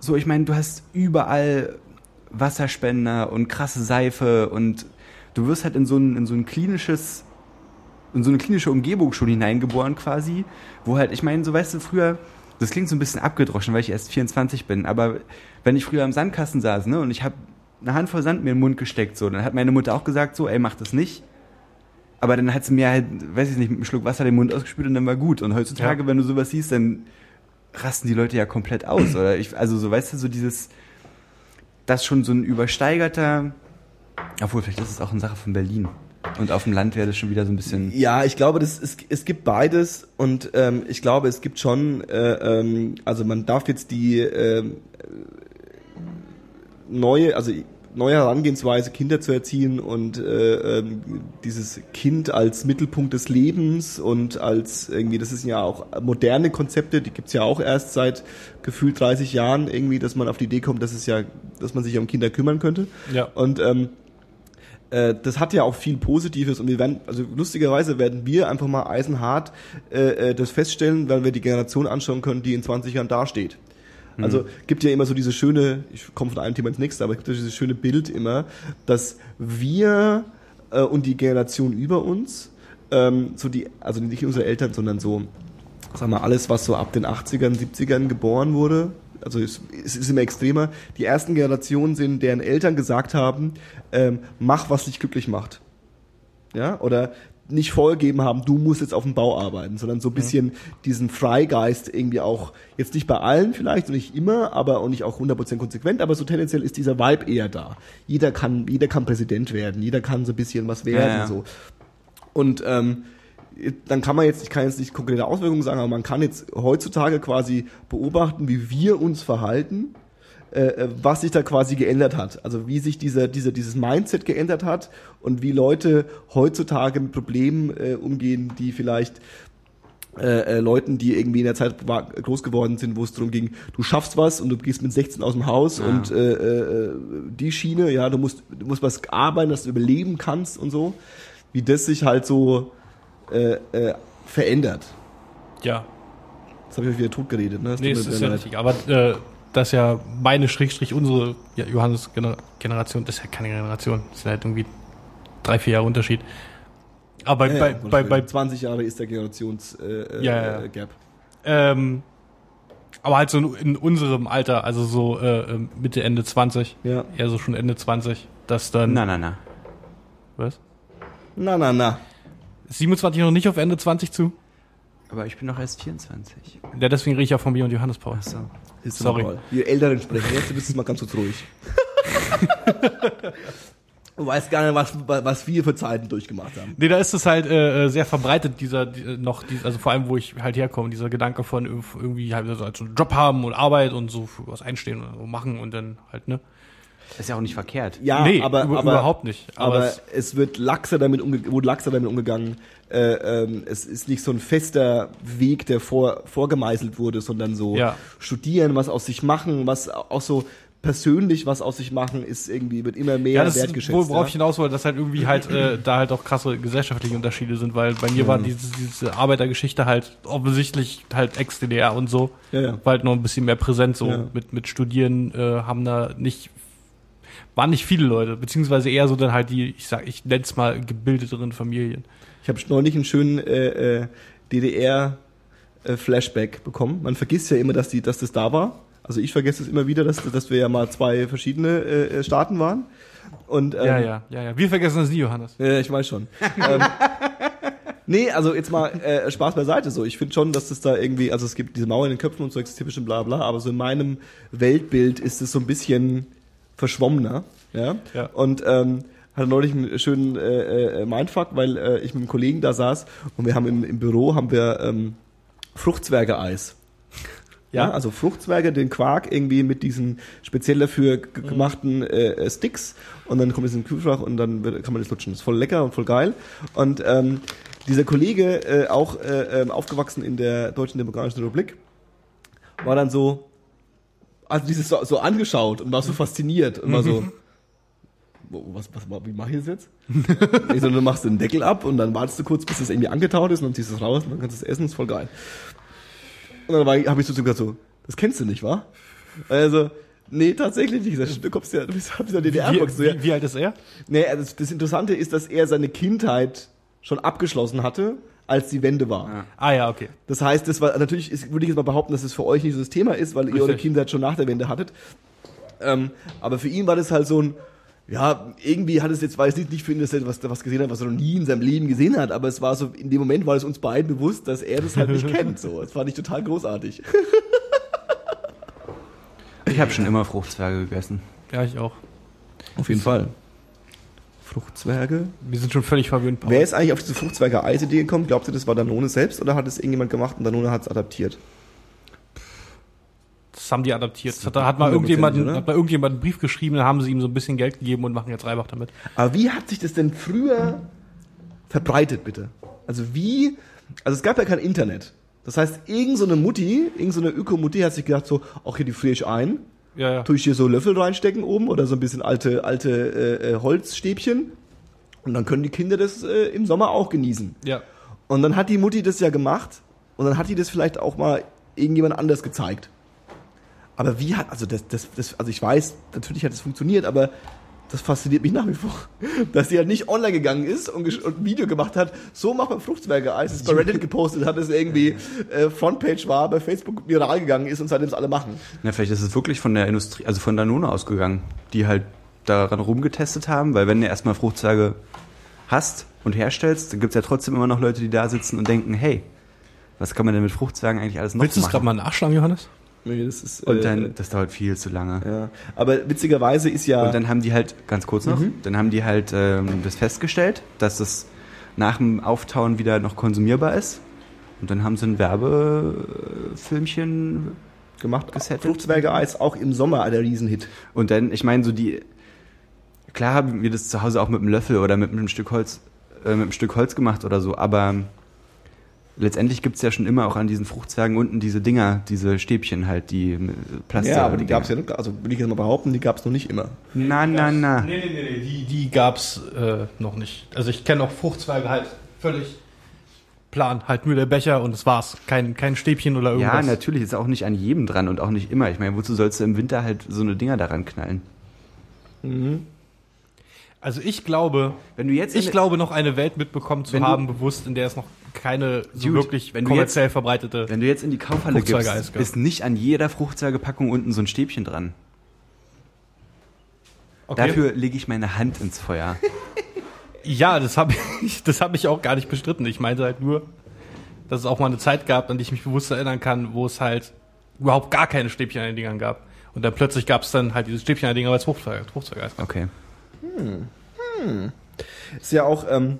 so, ich meine, du hast überall Wasserspender und krasse Seife und du wirst halt in so ein, in so ein klinisches, in so eine klinische Umgebung schon hineingeboren quasi, wo halt, ich meine, so weißt du, früher, das klingt so ein bisschen abgedroschen, weil ich erst 24 bin, aber wenn ich früher am Sandkasten saß, ne, und ich habe eine Handvoll Sand mir in den Mund gesteckt, so, dann hat meine Mutter auch gesagt, so, ey, mach das nicht. Aber dann hat sie mir halt, weiß ich nicht, mit einem Schluck Wasser den Mund ausgespült und dann war gut. Und heutzutage, Ja. wenn du sowas siehst, dann rasten die Leute ja komplett aus. Oder ich, also so, weißt du, so dieses, das schon so ein übersteigerter, obwohl vielleicht ist es auch eine Sache von Berlin. Und auf dem Land wäre das schon wieder so ein bisschen. Ja, ich glaube, das, es, es gibt beides und ähm, ich glaube, es gibt schon, äh, ähm, also man darf jetzt die ähm, neue, also neue Herangehensweise, Kinder zu erziehen und äh, ähm, dieses Kind als Mittelpunkt des Lebens und als irgendwie, das ist ja auch moderne Konzepte, die gibt's ja auch erst seit gefühlt 30 Jahren irgendwie, dass man auf die Idee kommt, dass es ja, dass man sich um Kinder kümmern könnte. Ja. Und ähm, äh, das hat ja auch viel Positives und wir werden, also lustigerweise werden wir einfach mal eisenhart äh, äh, das feststellen, weil wir die Generation anschauen können, die in 20 Jahren dasteht. Also gibt ja immer so diese schöne, ich komme von einem Thema ins nächste, aber es gibt ja dieses schöne Bild immer, dass wir äh, und die Generation über uns, ähm, so die, also nicht unsere Eltern, sondern so, sag mal, alles, was so ab den 80ern, 70ern geboren wurde, also es, es ist immer extremer, die ersten Generationen sind, deren Eltern gesagt haben, ähm, mach, was dich glücklich macht. Ja, oder nicht vorgegeben haben, du musst jetzt auf dem Bau arbeiten, sondern so ein bisschen diesen Freigeist irgendwie auch, jetzt nicht bei allen vielleicht und nicht immer, aber auch nicht auch 100% konsequent, aber so tendenziell ist dieser Vibe eher da. Jeder kann, jeder kann Präsident werden, jeder kann so ein bisschen was werden, Ja, ja. so. Und ähm, dann kann man jetzt, ich kann jetzt nicht konkrete Auswirkungen sagen, aber man kann jetzt heutzutage quasi beobachten, wie wir uns verhalten äh, äh, was sich da quasi geändert hat. Also wie sich dieser, dieser, dieses Mindset geändert hat und wie Leute heutzutage mit Problemen äh, umgehen, die vielleicht äh, äh, Leuten, die irgendwie in der Zeit groß geworden sind, wo es darum ging, du schaffst was und du gehst mit 16 aus dem Haus Ja. und äh, äh, die Schiene, ja, du musst, du musst was arbeiten, dass du überleben kannst und so, wie das sich halt so äh, äh, verändert. Ja, Jetzt habe ich euch wieder tot geredet, ne? Das nee, mir ist ja leid. richtig. Aber äh, das ist ja meine Schrägstrich unsere ja, Johannes-Generation, das ist ja keine Generation, das sind halt irgendwie drei, vier Jahre Unterschied. Aber bei, ja, bei, bei, 20 Jahre ist der Generations äh, äh, Ja, ja, ja. Gap. ähm, aber halt so in, in unserem Alter, also so Mitte, Ende 20, Ja. eher so schon Ende 20, dass dann, Na, na, na. was? Na, na, na. Ist 27 noch nicht auf Ende 20 zu? Aber ich bin doch erst 24. Ja, deswegen rede ich ja von mir und Johannes Paul. Ach so. Ist Sorry. Die Älteren sprechen. Jetzt bist du mal ganz kurz ruhig. du weißt gar nicht, was, was wir für Zeiten durchgemacht haben. Nee, da ist es halt äh, äh, sehr verbreitet, dieser die, äh, noch, die, also vor allem, wo ich halt herkomme, dieser Gedanke von irg- irgendwie halt so einen Job haben und Arbeit und so was einstehen und so machen und dann halt, ne? Ist ja auch nicht verkehrt. Ja, nee, aber, aber, überhaupt nicht. Aber, aber es, es wird laxer damit, umge wurde laxer damit umgegangen. Äh, ähm, es ist nicht so ein fester Weg, der vor, vorgemeißelt wurde, sondern so Ja. studieren, was aus sich machen, was auch so persönlich was aus sich machen, ist irgendwie, wird immer mehr ja, das ist, wertgeschätzt. wo- worauf ich ja? hinaus wollte, dass halt irgendwie halt äh, da halt auch krasse gesellschaftliche Unterschiede sind, weil bei mir war diese, diese Arbeitergeschichte halt offensichtlich halt Ex-DDR und so, Ja, ja. war halt noch ein bisschen mehr präsent so. Ja. Mit, mit Studieren äh, haben da nicht, waren nicht viele Leute, beziehungsweise eher so dann halt die, ich sag, ich nenn's mal gebildeteren Familien. Ich habe neulich einen schönen äh, äh, DDR-Flashback bekommen. Man vergisst ja immer, dass, die, dass das da war. Also ich vergesse es immer wieder, dass, dass wir ja mal zwei verschiedene äh, Staaten waren. Und, ähm, Ja, ja, ja, ja. Wir vergessen das nie, Johannes. Ja, ich weiß schon. ähm, nee, also jetzt mal äh, Spaß beiseite. So, ich finde schon, dass das da irgendwie, also es gibt diese Mauer in den Köpfen und so typischen Blabla, aber so in meinem Weltbild ist es so ein bisschen verschwommener. Ja. Ja. Und ähm, hatte neulich einen schönen äh, äh, Mindfuck, weil äh, ich mit einem Kollegen da saß und wir haben im, im Büro haben wir ähm, Fruchtzwerge-Eis. Ja, Ja. also Fruchtzwerge, den Quark irgendwie mit diesen speziell dafür g- gemachten äh, äh, Sticks und dann kommt es in den Kühlschrank und dann wird, kann man das lutschen. Das ist voll lecker und voll geil. Und ähm, dieser Kollege, äh, auch äh, ähm, aufgewachsen in der Deutschen Demokratischen Republik, war dann so, also dieses so, so angeschaut und war so fasziniert und war so, wo- was, was, wie mache ich das jetzt? ich so, du machst den Deckel ab und dann wartest du kurz, bis es irgendwie angetaut ist und dann ziehst du es raus und dann kannst du es essen, ist voll geil. Und dann habe ich so gesagt so, das kennst du nicht, wa? Also, nee, tatsächlich nicht. Ich sag, Du kommst ja, du bist aus der DDR. Wie, ja. wie, wie alt ist er? Nee, also das, das Interessante ist, dass er seine Kindheit schon abgeschlossen hatte, als die Wende war. Ja. Ah ja, okay. Das heißt, das war natürlich ist, würde ich jetzt mal behaupten, dass es für euch nicht so das Thema ist, weil ihr eure Richtig. Kindheit schon nach der Wende hattet. Ähm, aber für ihn war das halt so ein, ja, irgendwie hat es jetzt, weiß nicht, nicht für ihn, dass er was, was gesehen hat, was er noch nie in seinem Leben gesehen hat, aber es war so, in dem Moment war es uns beiden bewusst, dass er das halt nicht kennt. So, das fand ich total großartig. Ich habe schon immer Fruchtzwerge gegessen. Ja, ich auch. Auf jeden Fall. Fruchtzwerge. Wir sind schon völlig verwöhnt. Paul. Wer ist eigentlich auf diese Fruchtzwerge-Eisidee gekommen? Glaubt ihr, das war Danone selbst oder hat es irgendjemand gemacht und Danone hat es adaptiert? Das haben die adaptiert. Das hat, da hat mal irgendjemand, hat mal irgendjemand einen Brief geschrieben, dann haben sie ihm so ein bisschen Geld gegeben und machen jetzt Reibach damit. Aber wie hat sich das denn früher verbreitet, bitte? Also wie, also es gab ja kein Internet. Das heißt, irgend so eine Mutti, irgend so eine Ökomutti hat sich gedacht so, ach hier, die friere ich ein, Ja, ja. tue ich hier so Löffel reinstecken oben oder so ein bisschen alte, alte äh, äh, Holzstäbchen und dann können die Kinder das äh, im Sommer auch genießen. Ja. Und dann hat die Mutti das ja gemacht und dann hat die das vielleicht auch mal irgendjemand anders gezeigt. Aber wie hat, also das, das, das, also ich weiß, natürlich hat es funktioniert, aber das fasziniert mich nach wie vor, dass sie halt nicht online gegangen ist und, und ein Video gemacht hat, so macht man Fruchtzwerge-Eis, es bei Reddit gepostet hat, es irgendwie äh, Frontpage war, bei Facebook viral gegangen ist und seitdem es alle machen. Na, vielleicht ist es wirklich von der Industrie, also von Danone ausgegangen, die halt daran rumgetestet haben, weil wenn du erstmal Fruchtzwerge hast und herstellst, dann gibt's ja trotzdem immer noch Leute, die da sitzen und denken, hey, was kann man denn mit Fruchtzwergen eigentlich alles noch Willst du es machen? gerade mal nachschlagen, Johannes? Nee, das ist, und äh, dann, das dauert viel zu lange. ja. Aber witzigerweise ist ja, Und dann haben die halt, ganz kurz noch, Mhm. dann haben die halt ähm, das festgestellt, dass das nach dem Auftauen wieder noch konsumierbar ist. Und dann haben sie ein Werbefilmchen gemacht. Gesettet. Fruchtzwerge-Eis auch im Sommer der Riesenhit. Und dann, ich meine, so die, klar haben wir das zu Hause auch mit einem Löffel oder mit einem Stück Holz, äh, mit einem Stück Holz gemacht oder so, aber letztendlich gibt's ja schon immer auch an diesen Fruchtzwergen unten diese Dinger, diese Stäbchen halt, die äh, Plastik. Ja, aber die gab es ja nicht, also will ich jetzt mal behaupten, die gab es noch nicht immer. Na, na, na. Nee, nee, nee, nee, die, die gab's äh, noch nicht. Also ich kenne auch Fruchtzweige halt völlig plan, halt nur der Becher und das war's. Kein, kein Stäbchen oder Ja, irgendwas. natürlich ist auch nicht an jedem dran und auch nicht immer. Ich meine, wozu sollst du im Winter halt so eine Dinger daran knallen? Also ich glaube, Wenn du jetzt ich glaube noch eine Welt mitbekommen zu Wenn du- haben, bewusst, in der es noch keine so Gut, wirklich wenn du kommerziell verbreitete. Wenn du jetzt in die Kaufhalle gibst, gab. ist nicht an jeder Fruchtzwergepackung unten so ein Stäbchen dran. Okay. Dafür lege ich meine Hand ins Feuer. Ja, das habe ich, das habe ich auch gar nicht bestritten. Ich meinte halt nur, dass es auch mal eine Zeit gab, an die ich mich bewusst erinnern kann, wo es halt überhaupt gar keine Stäbchen an den Dingern gab. Und dann plötzlich gab es dann halt diese Stäbchen an den Dingern, weil es Fruchtzeug, Fruchtzeug gab. Okay. Ist ja auch, ähm,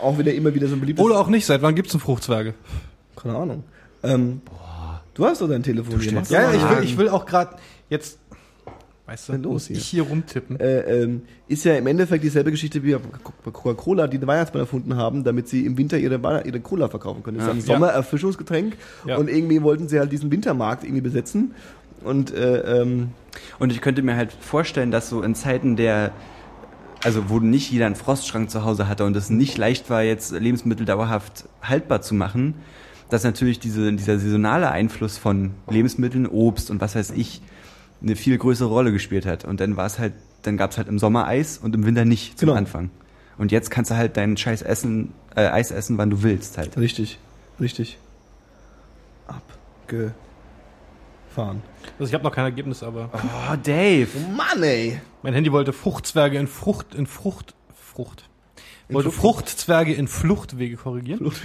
auch wieder immer wieder so ein beliebtes. Oder auch nicht. Seit wann gibt's denn Fruchtzwerge? Keine Ahnung. Ähm, Du hast doch dein Telefon hier. stellst Mach's Ja, ich will, ich will auch gerade jetzt, weißt du, ist los muss hier? ich hier rumtippen. äh, ähm, ist ja im Endeffekt dieselbe Geschichte wie bei Coca-Cola, die den Weihnachtsmann erfunden haben, damit sie im Winter ihre, ihre Cola verkaufen können. Das ist Ja. ein Sommererfrischungsgetränk Ja. und irgendwie wollten sie halt diesen Wintermarkt irgendwie besetzen und äh, ähm, Und ich könnte mir halt vorstellen, dass so in Zeiten der, also wo nicht jeder einen Frostschrank zu Hause hatte und es nicht leicht war, jetzt Lebensmittel dauerhaft haltbar zu machen, dass natürlich diese, dieser saisonale Einfluss von Lebensmitteln, Obst und was weiß ich, eine viel größere Rolle gespielt hat. Und dann war es halt, dann gab es halt im Sommer Eis und im Winter nicht zum Genau. Anfang. Und jetzt kannst du halt deinen Scheiß essen, äh, Eis essen, wann du willst halt. richtig, richtig abgefahren. Also ich habe noch kein Ergebnis, aber Oh, Dave! Mann, ey! mein Handy wollte Fruchtzwerge in Frucht, in Frucht, Frucht. In wollte Frucht- Fruchtzwerge in Fluchtwege korrigieren.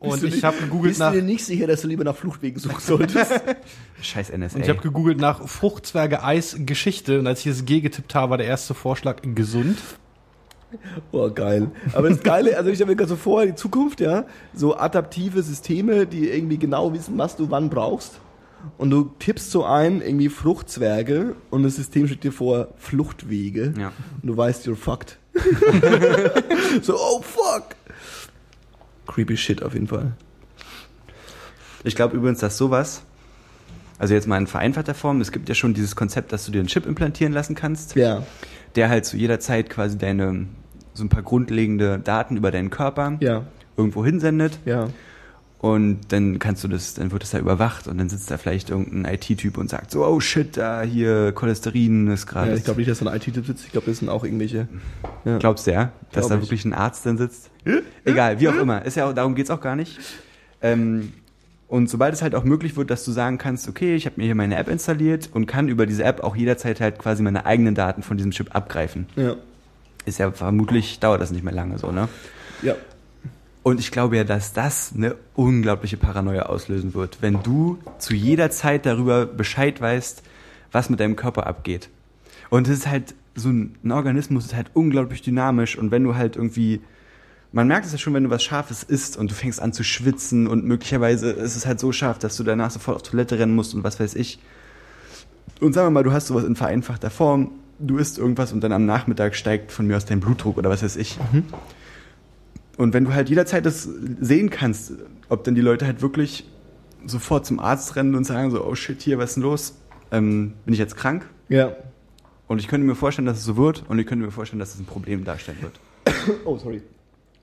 Und Bist du ich habe gegoogelt Bist nach, du dir nicht sicher, dass du lieber nach Fluchtwegen suchen solltest? Scheiß NSA. und ich habe gegoogelt nach Fruchtzwerge Eis Geschichte und als ich das G getippt habe, war der erste Vorschlag gesund. Boah, geil. Aber das Geile, also ich habe mir gerade so vor, die Zukunft, ja, so adaptive Systeme, die irgendwie genau wissen, was du wann brauchst. Und du tippst so ein, irgendwie Fruchtzwerge und das System schlägt dir vor, Fluchtwege. ja. Und du weißt, you're fucked. so, oh fuck. Creepy shit auf jeden Fall. Ich glaube übrigens, dass sowas, also jetzt mal in vereinfachter Form, es gibt ja schon dieses Konzept, dass du dir einen Chip implantieren lassen kannst, Ja, der halt zu jeder Zeit quasi deine, so ein paar grundlegende Daten über deinen Körper ja, irgendwo hinsendet ja. Und dann kannst du das, dann wird es da überwacht und dann sitzt da vielleicht irgendein IT-Typ und sagt so, oh shit, da hier Cholesterin ist gerade. ja ich glaube nicht, dass da ein IT-Tipp sitzt. Ich glaube, das sind auch irgendwelche. Ja. Glaubst du ja, dass Glaub da ich. wirklich ein Arzt dann sitzt? Egal, wie auch immer. Ist ja auch, darum geht's auch gar nicht. Ähm, und sobald es halt auch möglich wird, dass du sagen kannst, okay, ich habe mir hier meine App installiert und kann über diese App auch jederzeit halt quasi meine eigenen Daten von diesem Chip abgreifen. Ja. Ist ja vermutlich, dauert das nicht mehr lange so, ne? Ja. Und ich glaube ja, dass das eine unglaubliche Paranoia auslösen wird, wenn du zu jeder Zeit darüber Bescheid weißt, was mit deinem Körper abgeht. Und es ist halt, so ein, ein Organismus ist halt unglaublich dynamisch und wenn du halt irgendwie, man merkt es ja schon, wenn du was Scharfes isst und du fängst an zu schwitzen und möglicherweise ist es halt so scharf, dass du danach sofort auf Toilette rennen musst und was weiß ich. Und sagen wir mal, du hast sowas in vereinfachter Form, du isst irgendwas und dann am Nachmittag steigt von mir aus dein Blutdruck oder was weiß ich. Und wenn du halt jederzeit das sehen kannst, ob dann die Leute halt wirklich sofort zum Arzt rennen und sagen so, oh shit, hier, was ist denn los? Ähm, bin ich jetzt krank? Ja. Und ich könnte mir vorstellen, dass es so wird und ich könnte mir vorstellen, dass es ein Problem darstellen wird. Oh, sorry.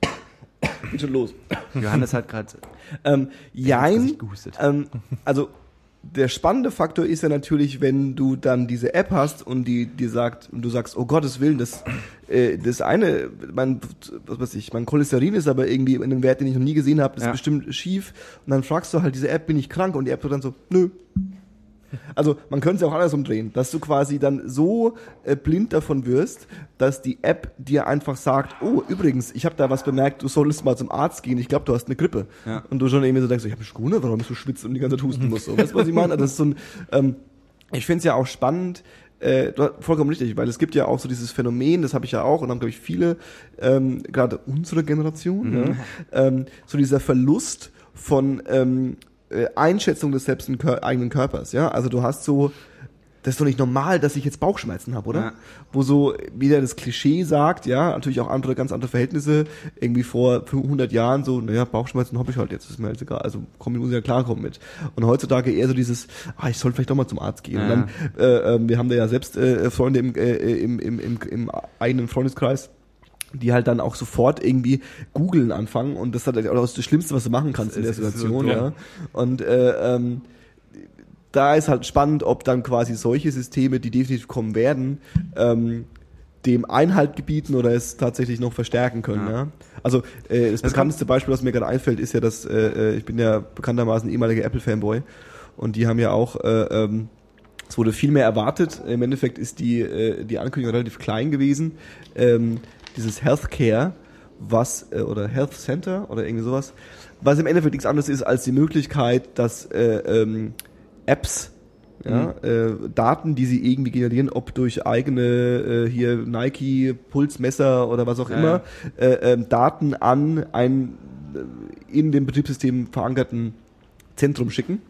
Geht schon los. Johannes hat gerade Ähm, jein. Ähm, also der spannende Faktor ist ja natürlich, wenn du dann diese App hast und die dir sagt und du sagst, oh Gottes Willen, das äh, das eine, mein was weiß ich, mein Cholesterin ist aber irgendwie in einem Wert, den ich noch nie gesehen habe, das Ja. ist bestimmt schief. Und dann fragst du halt diese App, bin ich krank? Und die App sagt dann so, nö. Also man könnte es ja auch andersrum drehen, dass du quasi dann so äh, blind davon wirst, dass die App dir einfach sagt, oh übrigens, ich habe da was bemerkt, du solltest mal zum Arzt gehen, ich glaube, du hast eine Grippe. Ja. Und du schon irgendwie so denkst, ich habe eine Schune, warum ich so schwitze und die ganze Zeit husten muss. So, weißt du, was ich meine? Das ist so ein, ähm, ich finde es ja auch spannend, äh, du vollkommen richtig, weil es gibt ja auch so dieses Phänomen, das habe ich ja auch und haben, glaube ich, viele, ähm, gerade unsere Generation, ja, ähm, so dieser Verlust von ähm, äh, Einschätzung des selbst eigenen Körpers, ja. Also du hast so, das ist doch nicht normal, dass ich jetzt Bauchschmerzen habe, oder? Ja. Wo so wieder das Klischee sagt, ja, natürlich auch andere, ganz andere Verhältnisse, irgendwie vor 100 Jahren so, naja, Bauchschmerzen habe ich halt jetzt, ist mir jetzt egal, also komm, ich muss ja klarkommen mit. Und heutzutage eher so dieses, ah, ich soll vielleicht doch mal zum Arzt gehen. Ja. Und dann, äh, ähm, wir haben da ja selbst äh, Freunde im, äh, im, im, im, im eigenen Freundeskreis, die halt dann auch sofort irgendwie googeln anfangen und das ist halt auch das Schlimmste, was du machen kannst in der so Situation, dumm. ja. Und äh, ähm, da ist halt spannend, ob dann quasi solche Systeme, die definitiv kommen werden, ähm, dem Einhalt gebieten oder es tatsächlich noch verstärken können. Ja. Ja. Also äh, das, Das bekannteste Beispiel, was mir gerade einfällt, ist ja, dass äh, äh, ich bin ja bekanntermaßen ehemaliger Apple-Fanboy und die haben ja auch äh, ähm, es wurde viel mehr erwartet. Im Endeffekt ist die, äh, die Ankündigung relativ klein gewesen. Ähm, dieses Healthcare, was, äh, oder Health Center oder irgendwie sowas, was im Endeffekt nichts anderes ist als die Möglichkeit, dass äh, ähm, Apps, ja, äh, Daten, die sie irgendwie generieren, ob durch eigene äh, hier Nike Pulsmesser oder was auch Ja, immer, äh, ähm, Daten an ein äh, in dem Betriebssystem verankerten Zentrum schicken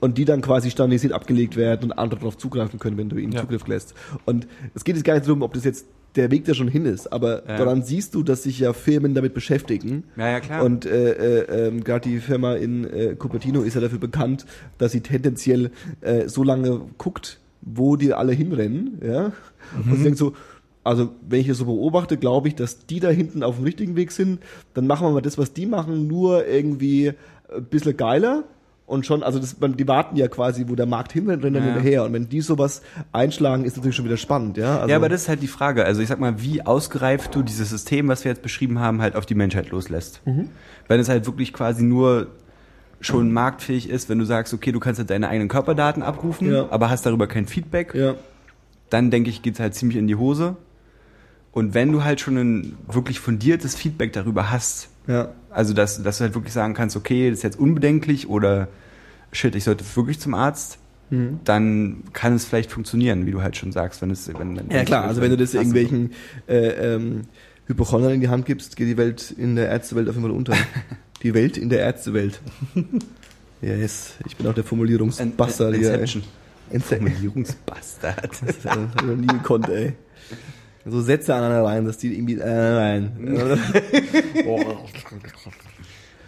und die dann quasi standardisiert abgelegt werden und andere darauf zugreifen können, wenn du ihnen Ja. Zugriff lässt. Und es geht jetzt gar nicht darum, ob das jetzt der Weg da schon hin ist, aber Ja. daran siehst du, dass sich ja Firmen damit beschäftigen. Ja, ja, klar. Und äh, äh, ähm, gerade die Firma in äh, Cupertino ist ja dafür bekannt, dass sie tendenziell äh, so lange guckt, wo die alle hinrennen, ja. Und sie denkt so, also wenn ich das so beobachte, glaube ich, dass die da hinten auf dem richtigen Weg sind. Dann machen wir mal das, was die machen, nur irgendwie ein bisschen geiler. Und schon, also das, die warten ja quasi, wo der Markt hinrennt, dann Ja. hinterher. Und wenn die sowas einschlagen, ist natürlich schon wieder spannend, ja. Also, ja, aber das ist halt die Frage. Also ich sag mal, wie ausgereift du dieses System, was wir jetzt beschrieben haben, halt auf die Menschheit loslässt. Mhm. Wenn es halt wirklich quasi nur schon marktfähig ist, wenn du sagst, okay, du kannst halt deine eigenen Körperdaten abrufen, Ja. aber hast darüber kein Feedback, ja, dann denke ich, geht's halt ziemlich in die Hose. Und wenn du halt schon ein wirklich fundiertes Feedback darüber hast, ja. also dass, dass du halt wirklich sagen kannst, okay, das ist jetzt unbedenklich oder shit, ich sollte wirklich zum Arzt, Mhm. dann kann es vielleicht funktionieren, wie du halt schon sagst, wenn es wenn, wenn Ja klar, also wenn du das irgendwelchen äh, ähm, Hypochondern in die Hand gibst, geht die Welt in der Ärztewelt auf jeden Fall unter. die Welt in der Ärztewelt. yes, ich bin auch der Formulierungsbastard hier. Inception. Ince- Formulierungsbastard. Das hab ich noch nie gekonnt, ey. So Sätze aneinander rein, dass die irgendwie äh, rein.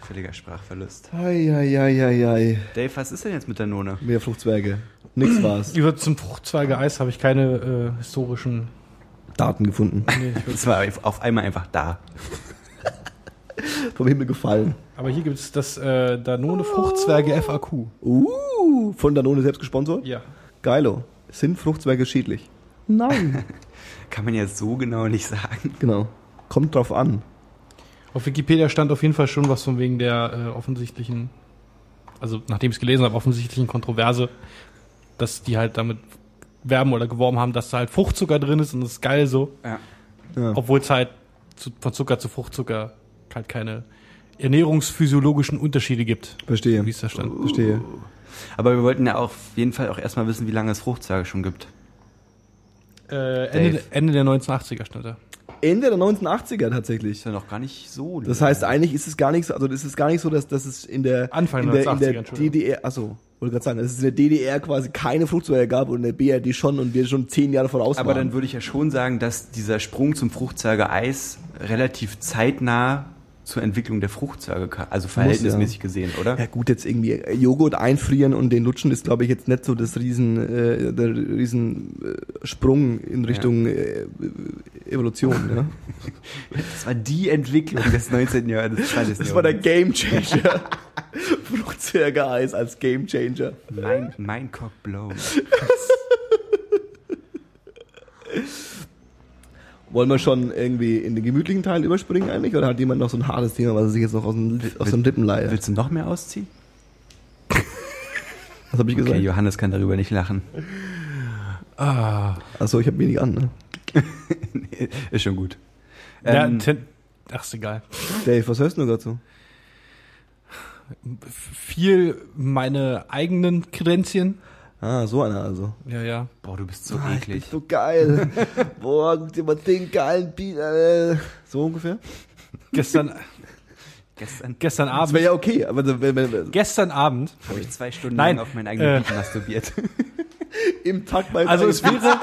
Völliger Sprachverlust. Ei, ei, ei, ei, ei. Dave, was ist denn jetzt mit der None? Mehr Fruchtzwerge. Nix war's. Über zum Fruchtzweige-Eis habe ich keine äh, historischen. Daten gefunden. Nee, Es war auf einmal einfach da. Vom Himmel gefallen. Aber hier gibt es das äh, Danone Fruchtzwerge FAQ. Uh, von Danone selbst gesponsert? Ja. Geilo. Sind Fruchtzwerge schädlich? Nein. Kann man jetzt so genau nicht sagen. genau. Kommt drauf an. Auf Wikipedia stand auf jeden Fall schon was von wegen der äh, offensichtlichen, also nachdem ich es gelesen habe, offensichtlichen Kontroverse, dass die halt damit werben oder geworben haben, dass da halt Fruchtzucker drin ist und das ist geil so, Ja. Ja. obwohl es halt zu, von Zucker zu Fruchtzucker halt keine ernährungsphysiologischen Unterschiede gibt, Verstehe. wie es da stand. Verstehe. Aber wir wollten ja auf jeden Fall auch erstmal wissen, wie lange es Fruchtzwerge schon gibt. Äh, Ende, Dave. Ende der 1980er stand da. Ende der 1980er tatsächlich. Ist ja noch gar nicht so. Das heißt, eigentlich ist es gar nicht so, also ist gar nicht so, dass, dass es in der, Anfang in der in 1980er, der. DDR, achso, wollte gerade sagen, dass es in der DDR quasi keine Fruchtzwerge gab und in der BRD schon und wir schon zehn Jahre voraus Aber waren. dann würde ich ja schon sagen, dass dieser Sprung zum Fruchtzwerge-Eis relativ zeitnah zur Entwicklung der Fruchtzwerge kam. Also verhältnismäßig gesehen, oder? Ja gut, jetzt irgendwie äh, Joghurt einfrieren und den lutschen ist, glaube ich, jetzt nicht so das riesen, äh, der riesen äh, Sprung in Richtung äh, Evolution. Ja? Das war die Entwicklung des 19. Jahrhunderts. des 20. Das war der Game Changer. Fruchtzwerge-Eis als Game Changer. mein, mein Cock blown. Wollen wir schon irgendwie in den gemütlichen Teil überspringen eigentlich? Oder hat jemand noch so ein hartes Thema, was er sich jetzt noch aus den, aus den Lippen leiert? Willst du noch mehr ausziehen? Was habe ich Okay, gesagt? Johannes kann darüber nicht lachen. Ah. Achso, ich habe wenig an. Ne? Nee, Ist schon gut. Ja, Ähm, ach, ist egal. Dave, was hörst du so? Viel meine eigenen Kredenzien. Ah, so einer also. Ja, ja. boah, du bist so Ah, ich bin eklig. so geil. Boah, guck dir mal den geilen Beat an. äh. So ungefähr? Gestern, Gestern gestern Das Abend. wäre ja okay, aber so, wenn, wenn, Gestern Abend. habe ich zwei Stunden Nein, lang auf meinen eigenen äh, Beat masturbiert. im Takt bei Also es wäre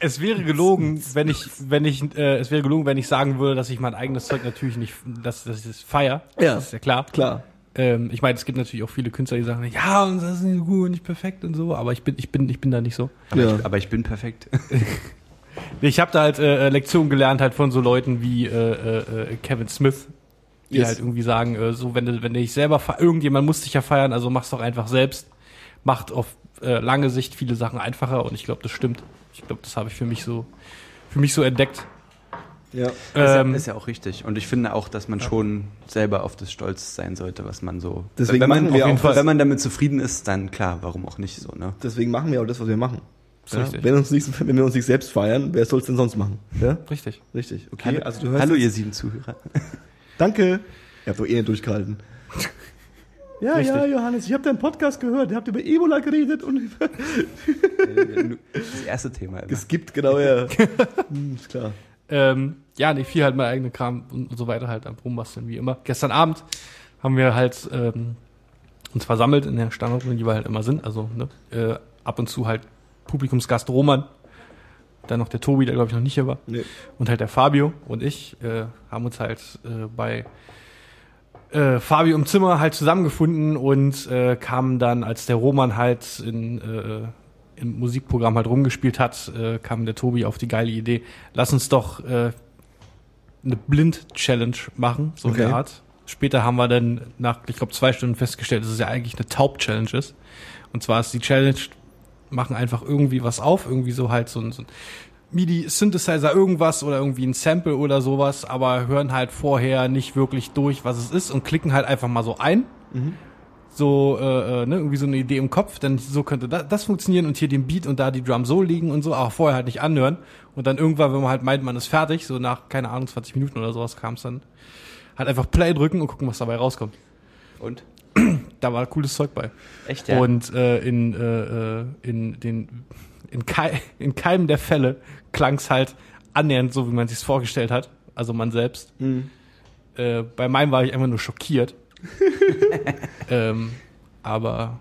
es wäre gelogen, wenn ich wenn ich äh, es wäre gelogen, wenn ich sagen würde, dass ich mein eigenes Zeug natürlich nicht dass dass ich es feier. Ja. Das ist ja klar. klar. Ähm, ich meine, es gibt natürlich auch viele Künstler, die sagen, ja, und das ist nicht so gut und nicht perfekt und so, aber ich bin ich bin ich bin da nicht so. Aber, Ja. ich, aber ich bin perfekt. Ich habe da halt äh, Lektionen gelernt halt von so Leuten wie äh, äh, äh, Kevin Smith, die Yes. halt irgendwie sagen, äh, so wenn du wenn du dich selber irgendjemand muss dich ja feiern, also mach's doch einfach selbst. Macht auf äh, lange Sicht viele Sachen einfacher und ich glaube, das stimmt. Ich glaube, das habe ich für mich so für mich so entdeckt. Ja. ist, ja, Ähm, ist ja auch richtig. Und ich finde auch, dass man schon selber auf das stolz sein sollte, was man so. Deswegen wenn man, machen wir auf jeden auch Fall, das- wenn man damit zufrieden ist, dann klar, warum auch nicht so, ne? Deswegen machen wir auch das, was wir machen. Ja? richtig. Wenn, uns nicht, wenn wir uns nicht selbst feiern, wer soll es denn sonst machen? Ja? Richtig. Richtig. Okay. Hallo, also du hörst hallo ihr sieben Zuhörer. Danke. Ihr habt doch eh nicht durchgehalten. Ja, Richtig. ja, Johannes, ich habe deinen Podcast gehört. Ihr habt über Ebola geredet und über Das erste Thema immer. geskippt, genau, ja. Hm, ist klar. Ähm, ja, nee, viel halt mein eigener Kram und so weiter halt am Rumbasteln, wie immer. Gestern Abend haben wir halt ähm, uns versammelt in der Standortrunde, die wir halt immer sind. Also ne, äh, ab und zu halt Publikumsgast Roman, dann noch der Tobi, der glaube ich noch nicht hier war, Nee. und halt der Fabio und ich äh, haben uns halt äh, bei äh, Fabio im Zimmer halt zusammengefunden und äh, kamen dann, als der Roman halt in, äh, im Musikprogramm halt rumgespielt hat, äh, kam der Tobi auf die geile Idee, lass uns doch äh, eine Blind-Challenge machen, so in Okay. der Art. Später haben wir dann nach, ich glaube, zwei Stunden festgestellt, dass es ja eigentlich eine Taub-Challenge ist. Und zwar ist die Challenge, machen einfach irgendwie was auf, irgendwie so halt so ein, so ein MIDI-Synthesizer irgendwas oder irgendwie ein Sample oder sowas, aber hören halt vorher nicht wirklich durch, was es ist und klicken halt einfach mal so ein. So, äh, äh, ne, irgendwie so eine Idee im Kopf, dann so könnte das, das funktionieren und hier den Beat und da die Drum so liegen und so, aber vorher halt nicht anhören. Und dann irgendwann, wenn man halt meint, man ist fertig, so nach, keine Ahnung, 20 Minuten oder sowas kam es dann, halt einfach Play drücken und gucken, was dabei rauskommt. Und? Da war cooles Zeug bei. Echt, Und äh, in, äh, äh, in den in, kei in keinem der Fälle klang es halt annähernd so, wie man sich vorgestellt hat. Also man selbst. Mhm. Äh, bei meinem war ich einfach nur schockiert. ähm, aber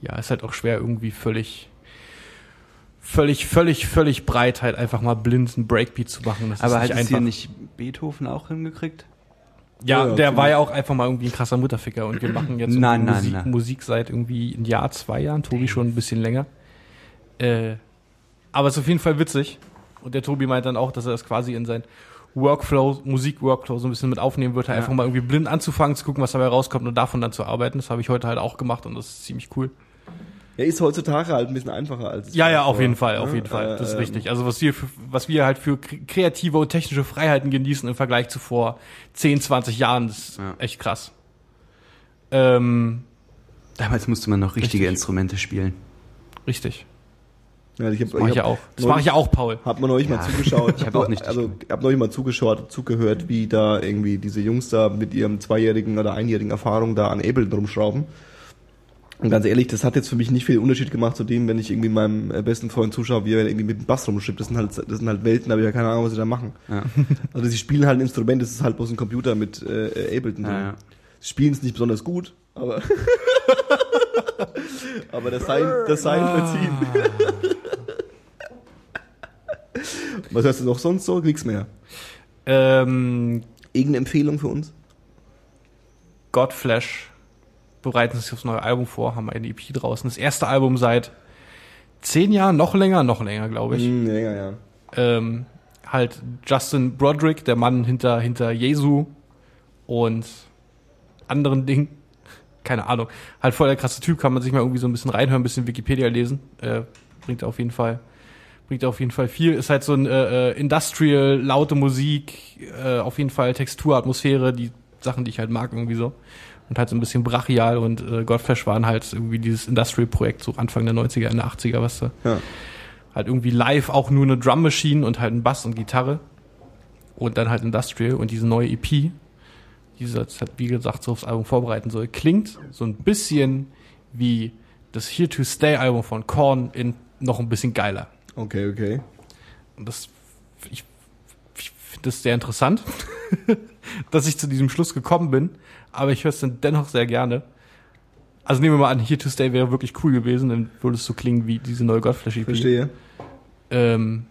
ja, ist halt auch schwer irgendwie völlig völlig, völlig, völlig breit halt einfach mal blind einen Breakbeat zu machen. Das Aber ist hat nicht es hier einfach. nicht Beethoven auch hingekriegt? Ja, Ja, der war ja auch einfach mal irgendwie ein krasser Mutterficker und wir machen jetzt Nein, nein, Musik, nein. Musik seit irgendwie ein Jahr, zwei Jahren, Tobi schon ein bisschen länger. Äh, aber es ist auf jeden Fall witzig. Und der Tobi meint dann auch, dass er das quasi in sein Workflow, Musik-Workflow so ein bisschen mit aufnehmen wird, halt Ja. einfach mal irgendwie blind anzufangen, zu gucken, was dabei rauskommt und davon dann zu arbeiten. Das habe ich heute halt auch gemacht und das ist ziemlich cool. Er ist heutzutage halt ein bisschen einfacher als Ja, ja, auf war, jeden Fall, auf ne? jeden Fall. Das ist Ähm, richtig. Also was wir, für, was wir halt für kre- kreative und technische Freiheiten genießen im Vergleich zu vor 10, 20 Jahren, das ist Ja. echt krass. Ähm, Damals musste man noch richtige Richtig. Instrumente spielen. richtig. Ja, ich hab, Das mache ich ja hab auch. Das mache ich ja auch, Paul. Hab man neulich Ja. mal zugeschaut. Ich hab auch nicht Also, gespielt. hab neulich mal zugeschaut, zugehört, wie da irgendwie diese Jungs da mit ihrem zweijährigen oder einjährigen Erfahrung da an Ableton rumschrauben. Und ganz ehrlich, das hat jetzt für mich nicht viel Unterschied gemacht zu dem, wenn ich irgendwie meinem äh, besten Freund zuschaue, wie er irgendwie mit dem Bass rumschippt. Das sind halt, das sind halt Welten, da habe ich ja keine Ahnung, was sie da machen. Ja. Also sie spielen halt ein Instrument, das ist halt bloß ein Computer mit äh, Ableton drin. Ja, ja. Sie spielen es nicht besonders gut, aber aber das Sein, das Sein Ah. verziehen. Was hörst du noch sonst so? Nix mehr. Ähm, Irgendeine Empfehlung für uns? Godflash bereiten sich aufs neue Album vor, haben eine EP draußen. Das erste Album seit zehn Jahren, noch länger, noch länger, glaube ich. Ja, ja, ja. ähm, halt Justin Broderick, der Mann hinter, hinter Jesu und anderen Dingen. Keine Ahnung. Halt voll der krasse Typ, kann man sich mal irgendwie so ein bisschen reinhören, ein bisschen Wikipedia lesen. Äh, bringt auf jeden Fall, bringt auf jeden Fall viel. Ist halt so ein äh, äh, Industrial, laute Musik, äh, auf jeden Fall Textur, Atmosphäre, die Sachen, die ich halt mag, irgendwie so. Und halt so ein bisschen brachial und äh, Godflash waren halt irgendwie dieses Industrial-Projekt, so Anfang der 90er, Ende 80er, was da ja. halt irgendwie live auch nur eine Drum Machine und halt ein Bass und Gitarre und dann halt Industrial und diese neue EP, die sie jetzt halt, wie gesagt, so aufs Album vorbereiten soll, klingt so ein bisschen wie das Here to Stay Album von Korn in noch ein bisschen geiler. Okay, okay. Und das, ich, ich finde das sehr interessant. dass ich zu diesem Schluss gekommen bin, aber ich höre es dann dennoch sehr gerne. Also nehmen wir mal an, Here to Stay wäre wirklich cool gewesen, dann würde es so klingen wie diese neue Godflash EP. Verstehe. Ähm,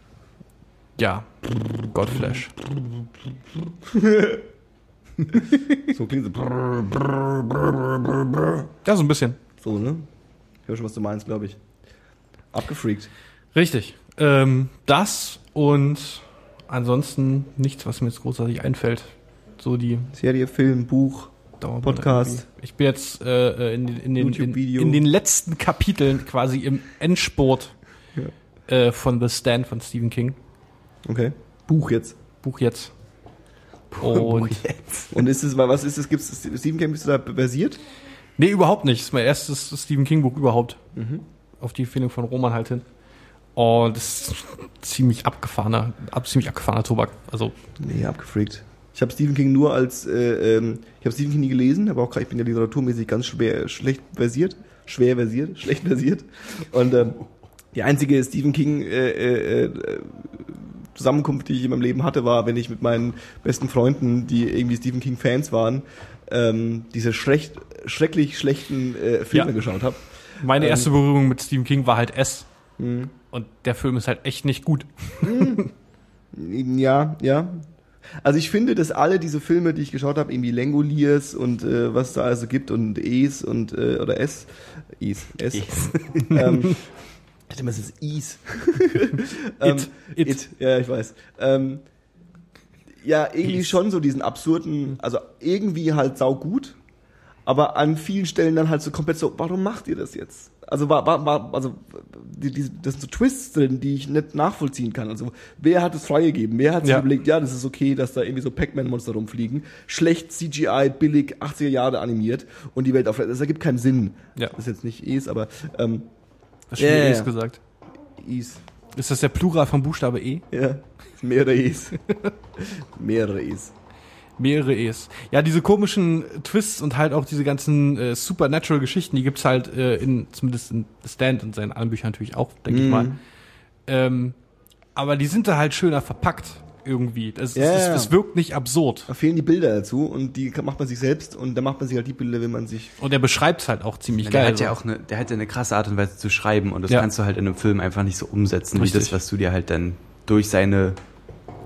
ja, Godflash. So klingt so. Ja, so ein bisschen. So, ne? Ich höre schon, was du meinst, glaube ich. Abgefreakt. Richtig. Ähm, das und ansonsten nichts, was mir jetzt großartig einfällt. So die Serie, Film, Buch. Podcast. Ich bin jetzt äh, in, den- in, den, in, in den letzten Kapiteln quasi im Endspurt äh, von The Stand von Stephen King. Okay. Buch jetzt. Buch jetzt. Und Und ist es, was ist es, gibt es, Stephen King, bist du da versiert? nee, überhaupt nicht. Das ist mein erstes Stephen King Buch überhaupt. Mhm. Auf die Empfehlung von Roman halt hin. Und das ist ziemlich abgefahrener, ab, ziemlich abgefahrener Tobak. Also Nee, abgefreakt. Ich habe Stephen King nur als, äh, ähm, ich habe Stephen King nie gelesen, aber auch ich bin ja literaturmäßig ganz schwer, schlecht versiert, schwer versiert, schlecht versiert. Und ähm, die einzige Stephen King äh, äh, äh, Zusammenkunft, die ich in meinem Leben hatte, war, wenn ich mit meinen besten Freunden, die irgendwie Stephen King Fans waren, ähm, diese schrecht, schrecklich schlechten äh, Filme Ja. geschaut habe. meine Ähm. erste Berührung mit Stephen King war halt S. Mhm. Und der Film ist halt echt nicht gut. Ja, ja. Also ich finde, dass alle diese Filme, die ich geschaut habe, irgendwie Langoliers und äh, was da also gibt und Es und äh, oder S, Is, S, ähm, ich dachte immer, es ist Is. ähm, It. it. ja, ich weiß. Ähm, ja, irgendwie Is. schon so diesen absurden, also irgendwie halt saugut, aber an vielen Stellen dann halt so komplett so, warum macht ihr das jetzt? Also war, war, war also die, die, das sind so Twists drin, die ich nicht nachvollziehen kann. Also wer hat es freigegeben? Wer hat sich Ja. überlegt, ja, das ist okay, dass da irgendwie so Pac-Man-Monster rumfliegen, schlecht CGI, billig, 80er Jahre animiert und die Welt auf, das ergibt keinen Sinn. Ja. Das ist jetzt nicht Es, aber ähm, Hast du schon Es gesagt? Is. Ist das der Plural vom Buchstabe E? Ja, mehrere Es. mehrere Es. Mehrere E's. Ja, diese komischen Twists und halt auch diese ganzen äh, Supernatural-Geschichten, die gibt's halt äh, in, zumindest in Stand und seinen anderen Büchern natürlich auch, denke ich Mhm. mal. Ähm, aber die sind da halt schöner verpackt irgendwie. Das, Ja, das, ja. das wirkt nicht absurd. Da fehlen die Bilder dazu und die macht man sich selbst und dann macht man sich halt die Bilder, wenn man sich. Und er beschreibt's halt auch ziemlich Der geil. hat ja auch eine, der hat ja eine krasse Art und Weise zu schreiben und das Ja. kannst du halt in einem Film einfach nicht so umsetzen, wie Richtig. das, was du dir halt dann durch seine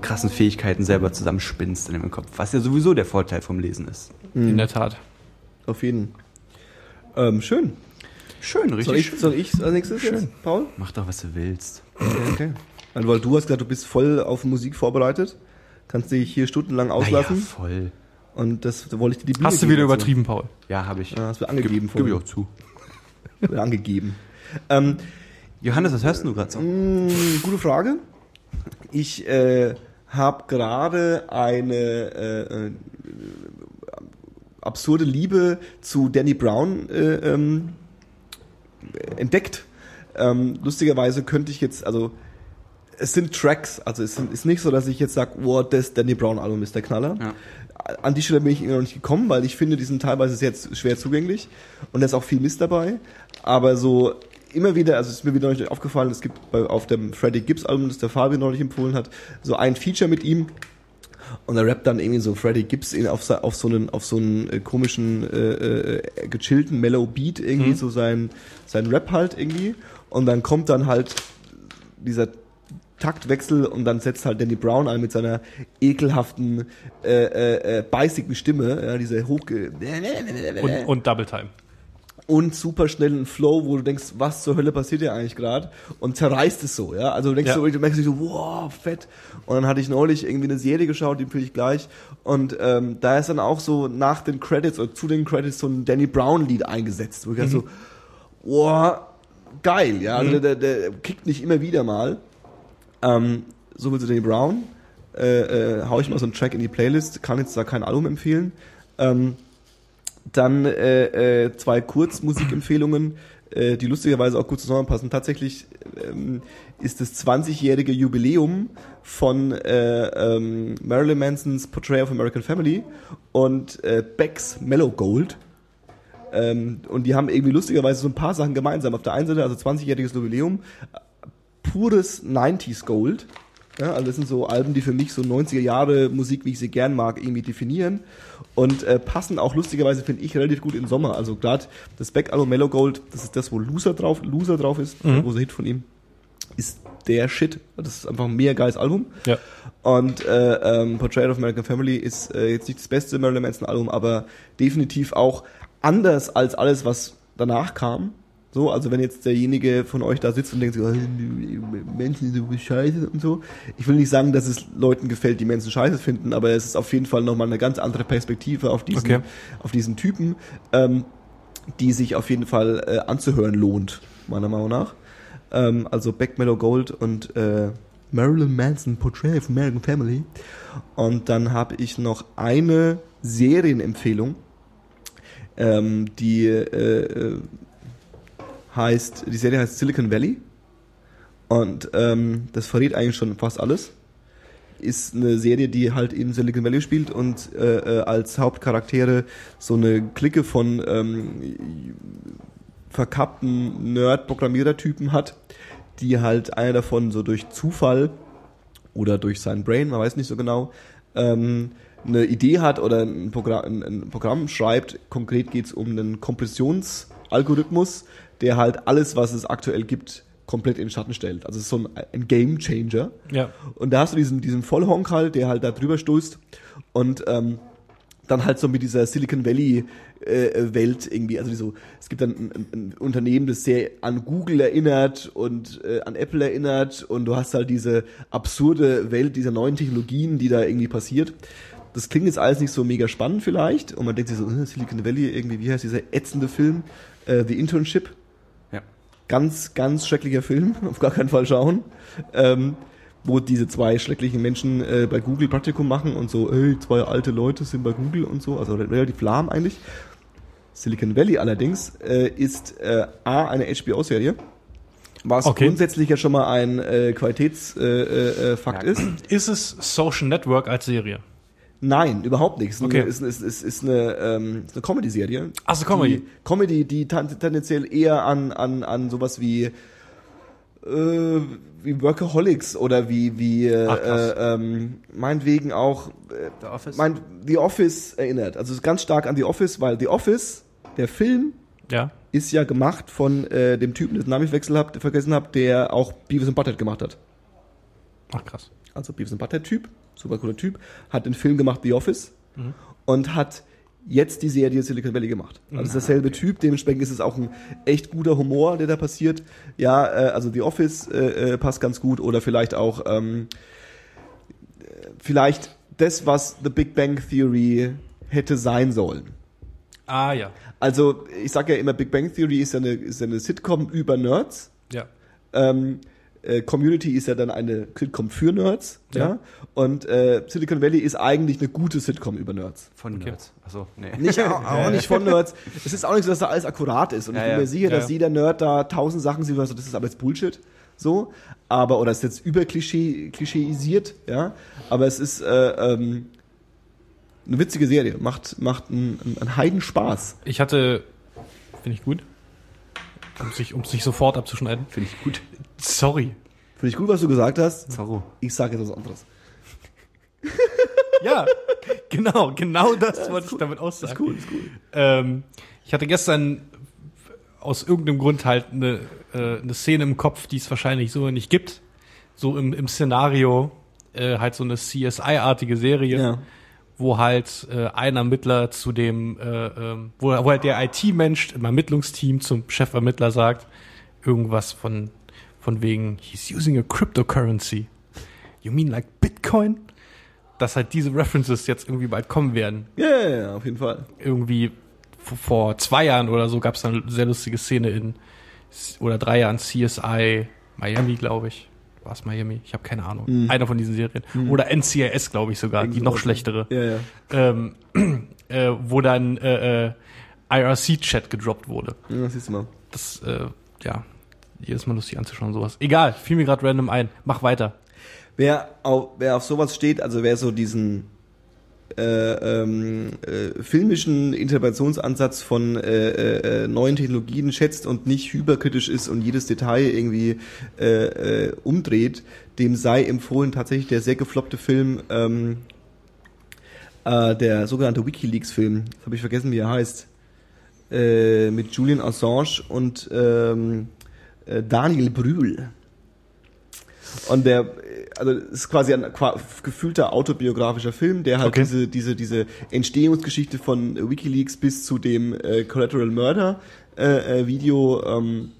krassen Fähigkeiten selber zusammenspinnst in deinem Kopf. Was ja sowieso der Vorteil vom Lesen ist. in der Tat. Auf jeden. Ähm, schön. Schön, Soll richtig ich, schön. soll ich als nächstes jetzt, Paul? Mach doch, was du willst. Okay. Also, weil du hast gesagt, du bist voll auf Musik vorbereitet. Kannst dich hier stundenlang auslassen. voll. Und das da wollte ich dir die Bühne Hast du wieder dazu. übertrieben, Paul? Ja, habe ich. Ja, hast du angegeben Gib, gib ich auch zu. Oder angegeben. Ähm, Johannes, was hörst du gerade so? mh, gute Frage. Ich äh, habe gerade eine äh, äh, absurde Liebe zu Danny Brown äh, ähm, entdeckt. Ähm, lustigerweise könnte ich jetzt, also es sind Tracks, also es ist nicht so, dass ich jetzt sage, wow, das Danny Brown Album ist der Knaller. Ja. An die Stelle bin ich immer noch nicht gekommen, weil ich finde, die sind teilweise sehr schwer zugänglich und da ist auch viel Mist dabei. Aber so immer wieder, also es ist mir wieder neulich aufgefallen, es gibt bei, auf dem Freddie Gibbs Album, das der Fabian neulich empfohlen hat, so ein Feature mit ihm, und er rappt dann irgendwie so Freddie Gibbs in, auf, auf so einen, auf so einen äh, komischen, äh, äh, gechillten Mellow Beat irgendwie, Mhm. so sein, sein Rap halt irgendwie. Und dann kommt dann halt dieser Taktwechsel und dann setzt halt Danny Brown ein mit seiner ekelhaften, äh, äh, äh, beißigen Stimme, ja, diese hochge... Und, und Double Time. Und super schnellen Flow, wo du denkst, was zur Hölle passiert hier eigentlich gerade und zerreißt es so, ja. Also du denkst Ja. so, du merkst so, wow, fett. Und dann hatte ich neulich irgendwie eine Serie geschaut, die empfehle ich gleich. Und ähm, da ist dann auch so nach den Credits oder zu den Credits so ein Danny Brown Lied eingesetzt, wo ich dachte so, wow, geil, ja. Also Mhm. der, der, kickt nicht immer wieder mal. Ähm, so viel zu Danny Brown. Äh, äh, hau ich mal so einen Track in die Playlist, kann jetzt da kein Album empfehlen. Ähm, dann äh, äh, zwei Kurzmusikempfehlungen, äh, die lustigerweise auch gut zusammenpassen. Tatsächlich ähm, ist das 20-jährige Jubiläum von äh, ähm, Marilyn Mansons Portrait of American Family und äh, Becks Mellow Gold. Ähm, und die haben irgendwie lustigerweise so ein paar Sachen gemeinsam. Auf der einen Seite, also 20-jähriges Jubiläum, äh, pures 90s Gold. Ja, also das sind so Alben, die für mich so 90er Jahre Musik, wie ich sie gern mag, irgendwie definieren und äh, passen auch lustigerweise, finde ich, relativ gut in den Sommer. Also gerade das Back-Album Mellow Gold, das ist das, wo Loser drauf, Loser drauf ist, Mhm. wo der Hit von ihm, ist der Shit. Das ist einfach ein mega geiles Album. Ja. Und äh, ähm, Portrait of American Family ist äh, jetzt nicht das beste Marilyn Manson Album, aber definitiv auch anders als alles, was danach kam. So, also wenn jetzt derjenige von euch da sitzt und denkt, "Ah, Manson ist so scheiße und so. Ich will nicht sagen, dass es Leuten gefällt, die Manson scheiße finden, aber es ist auf jeden Fall nochmal eine ganz andere Perspektive auf diesen, Okay. auf diesen Typen, ähm, die sich auf jeden Fall äh, anzuhören lohnt, meiner Meinung nach. Ähm, also Back Mellow Gold und äh, Marilyn Manson Portrait of American Family. Und dann habe ich noch eine Serienempfehlung, ähm, die äh, äh, heißt, die Serie heißt Silicon Valley. Und ähm, das verrät eigentlich schon fast alles. Ist eine Serie, die halt in Silicon Valley spielt und äh, äh, als Hauptcharaktere so eine Clique von ähm, verkappten Nerd-Programmierertypen hat, die halt einer davon so durch Zufall oder durch sein Brain, man weiß nicht so genau, ähm, eine Idee hat oder ein Programm, ein Programm schreibt. Konkret geht es um einen Kompressionsalgorithmus, der halt alles, was es aktuell gibt, komplett in den Schatten stellt. Also es ist so ein, ein Game Changer. Ja. Und da hast du diesen, diesen Vollhonk halt, der halt da drüber stoßt und ähm, dann halt so mit dieser Silicon Valley äh, Welt irgendwie, also so, es gibt dann ein, ein, Unternehmen, das sehr an Google erinnert und äh, an Apple erinnert und du hast halt diese absurde Welt dieser neuen Technologien, die da irgendwie passiert. Das klingt jetzt alles nicht so mega spannend vielleicht und man denkt sich so, äh, Silicon Valley irgendwie, wie heißt dieser ätzende Film, äh, The Internship. Ganz, ganz schrecklicher Film, auf gar keinen Fall schauen. Ähm, wo diese zwei schrecklichen Menschen äh, bei Google Praktikum machen und so, ey, zwei alte Leute sind bei Google und so, also relativ lahm eigentlich. Silicon Valley allerdings äh, ist äh, A, eine HBO-Serie, was Okay. grundsätzlich ja schon mal ein äh, Qualitätsfakt äh, äh, Ja. ist. Ist es Social Network als Serie? Nein, überhaupt nicht. Es ist, Okay. eine, ist, ist, ist, ist eine, ähm, ist eine Comedy-Serie. Ach so, Comedy. Die, Comedy, die tendenziell eher an, an, an sowas wie äh, wie Workaholics oder wie, wie äh, Ach, krass. äh, ähm, meinetwegen auch äh, The Office? mein, The Office erinnert. Also es ist ganz stark an The Office, weil The Office, der Film, Ja. ist ja gemacht von äh, dem Typen, dessen Namen ich wechsel hab, vergessen habe, der auch Beavis and Butthead gemacht hat. Ach krass. Also Beavis and Butthead Typ, super cooler Typ, hat den Film gemacht The Office Mhm. und hat jetzt die Serie Silicon Valley gemacht. Also es ist dasselbe Typ, dementsprechend ist es auch ein echt guter Humor, der da passiert. Ja, äh, also The Office äh, äh, passt ganz gut oder vielleicht auch ähm, äh, vielleicht das, was The Big Bang Theory hätte sein sollen. Ah ja. Also ich sage ja immer, Big Bang Theory ist ja eine, ist ja eine Sitcom über Nerds. Ja. Ähm, äh, Community ist ja dann eine Sitcom für Nerds, ja. Ja. Und äh, Silicon Valley ist eigentlich eine gute Sitcom über Nerds. Von Okay. Nerds. Achso, nee. Nicht auch, auch nicht von Nerds. Es ist auch nicht so, dass da alles akkurat ist. Und ich Ja, bin ja. mir sicher, Ja, dass ja. jeder Nerd da tausend Sachen sieht, was so, das ist aber jetzt Bullshit. So, aber oder ist jetzt überklischee klischeeisiert, ja. Aber es ist äh, ähm, eine witzige Serie, macht macht einen, einen- einen Heidenspaß. Ich hatte, finde ich gut, um sich, um sich sofort abzuschneiden. Finde ich gut. Sorry. Finde ich gut, was du gesagt hast. Zorro. Ich sage jetzt was anderes. Ja, genau, genau das wollte ich damit aussagen. Ist cool, ist cool. Ähm, ich hatte gestern aus irgendeinem Grund halt eine, äh, eine Szene im Kopf, die es wahrscheinlich so nicht gibt. So im, im Szenario, äh, halt so eine CSI-artige Serie, Ja. wo halt äh, ein Ermittler zu dem, äh, ähm, wo, wo halt der IT-Mensch im Ermittlungsteam zum Chefermittler sagt, irgendwas von, von wegen, he's using a cryptocurrency. You mean like Bitcoin? Dass halt diese References jetzt irgendwie bald kommen werden Ja, ja, ja, auf jeden Fall. irgendwie vor zwei Jahren oder so gab es eine sehr lustige Szene in oder drei Jahren CSI Miami, glaube ich. War es Miami? Ich habe keine Ahnung. Mhm. Einer von diesen Serien. Oder NCIS, glaube ich sogar, die noch schlechtere. Ja, ja. Ähm, äh, wo dann äh, äh, IRC-Chat gedroppt wurde. ja das siehst du mal. Das, äh, ja, jedes Mal lustig anzuschauen, sowas. Egal, fiel mir gerade random ein. Mach weiter. Wer auf, wer auf sowas steht, also wer so diesen äh, ähm, äh, filmischen Interpretationsansatz von äh, äh, neuen Technologien schätzt und nicht hyperkritisch ist und jedes Detail irgendwie äh, äh, umdreht, dem sei empfohlen tatsächlich der sehr gefloppte Film, ähm, äh, der sogenannte WikiLeaks-Film, habe ich vergessen, wie er heißt, äh, mit Julian Assange und ähm, äh, Daniel Brühl. Und der, also es ist quasi ein gefühlter autobiografischer Film, der halt Okay. diese, diese, diese Entstehungsgeschichte von WikiLeaks bis zu dem äh, Collateral Murder äh, äh, Video ähm,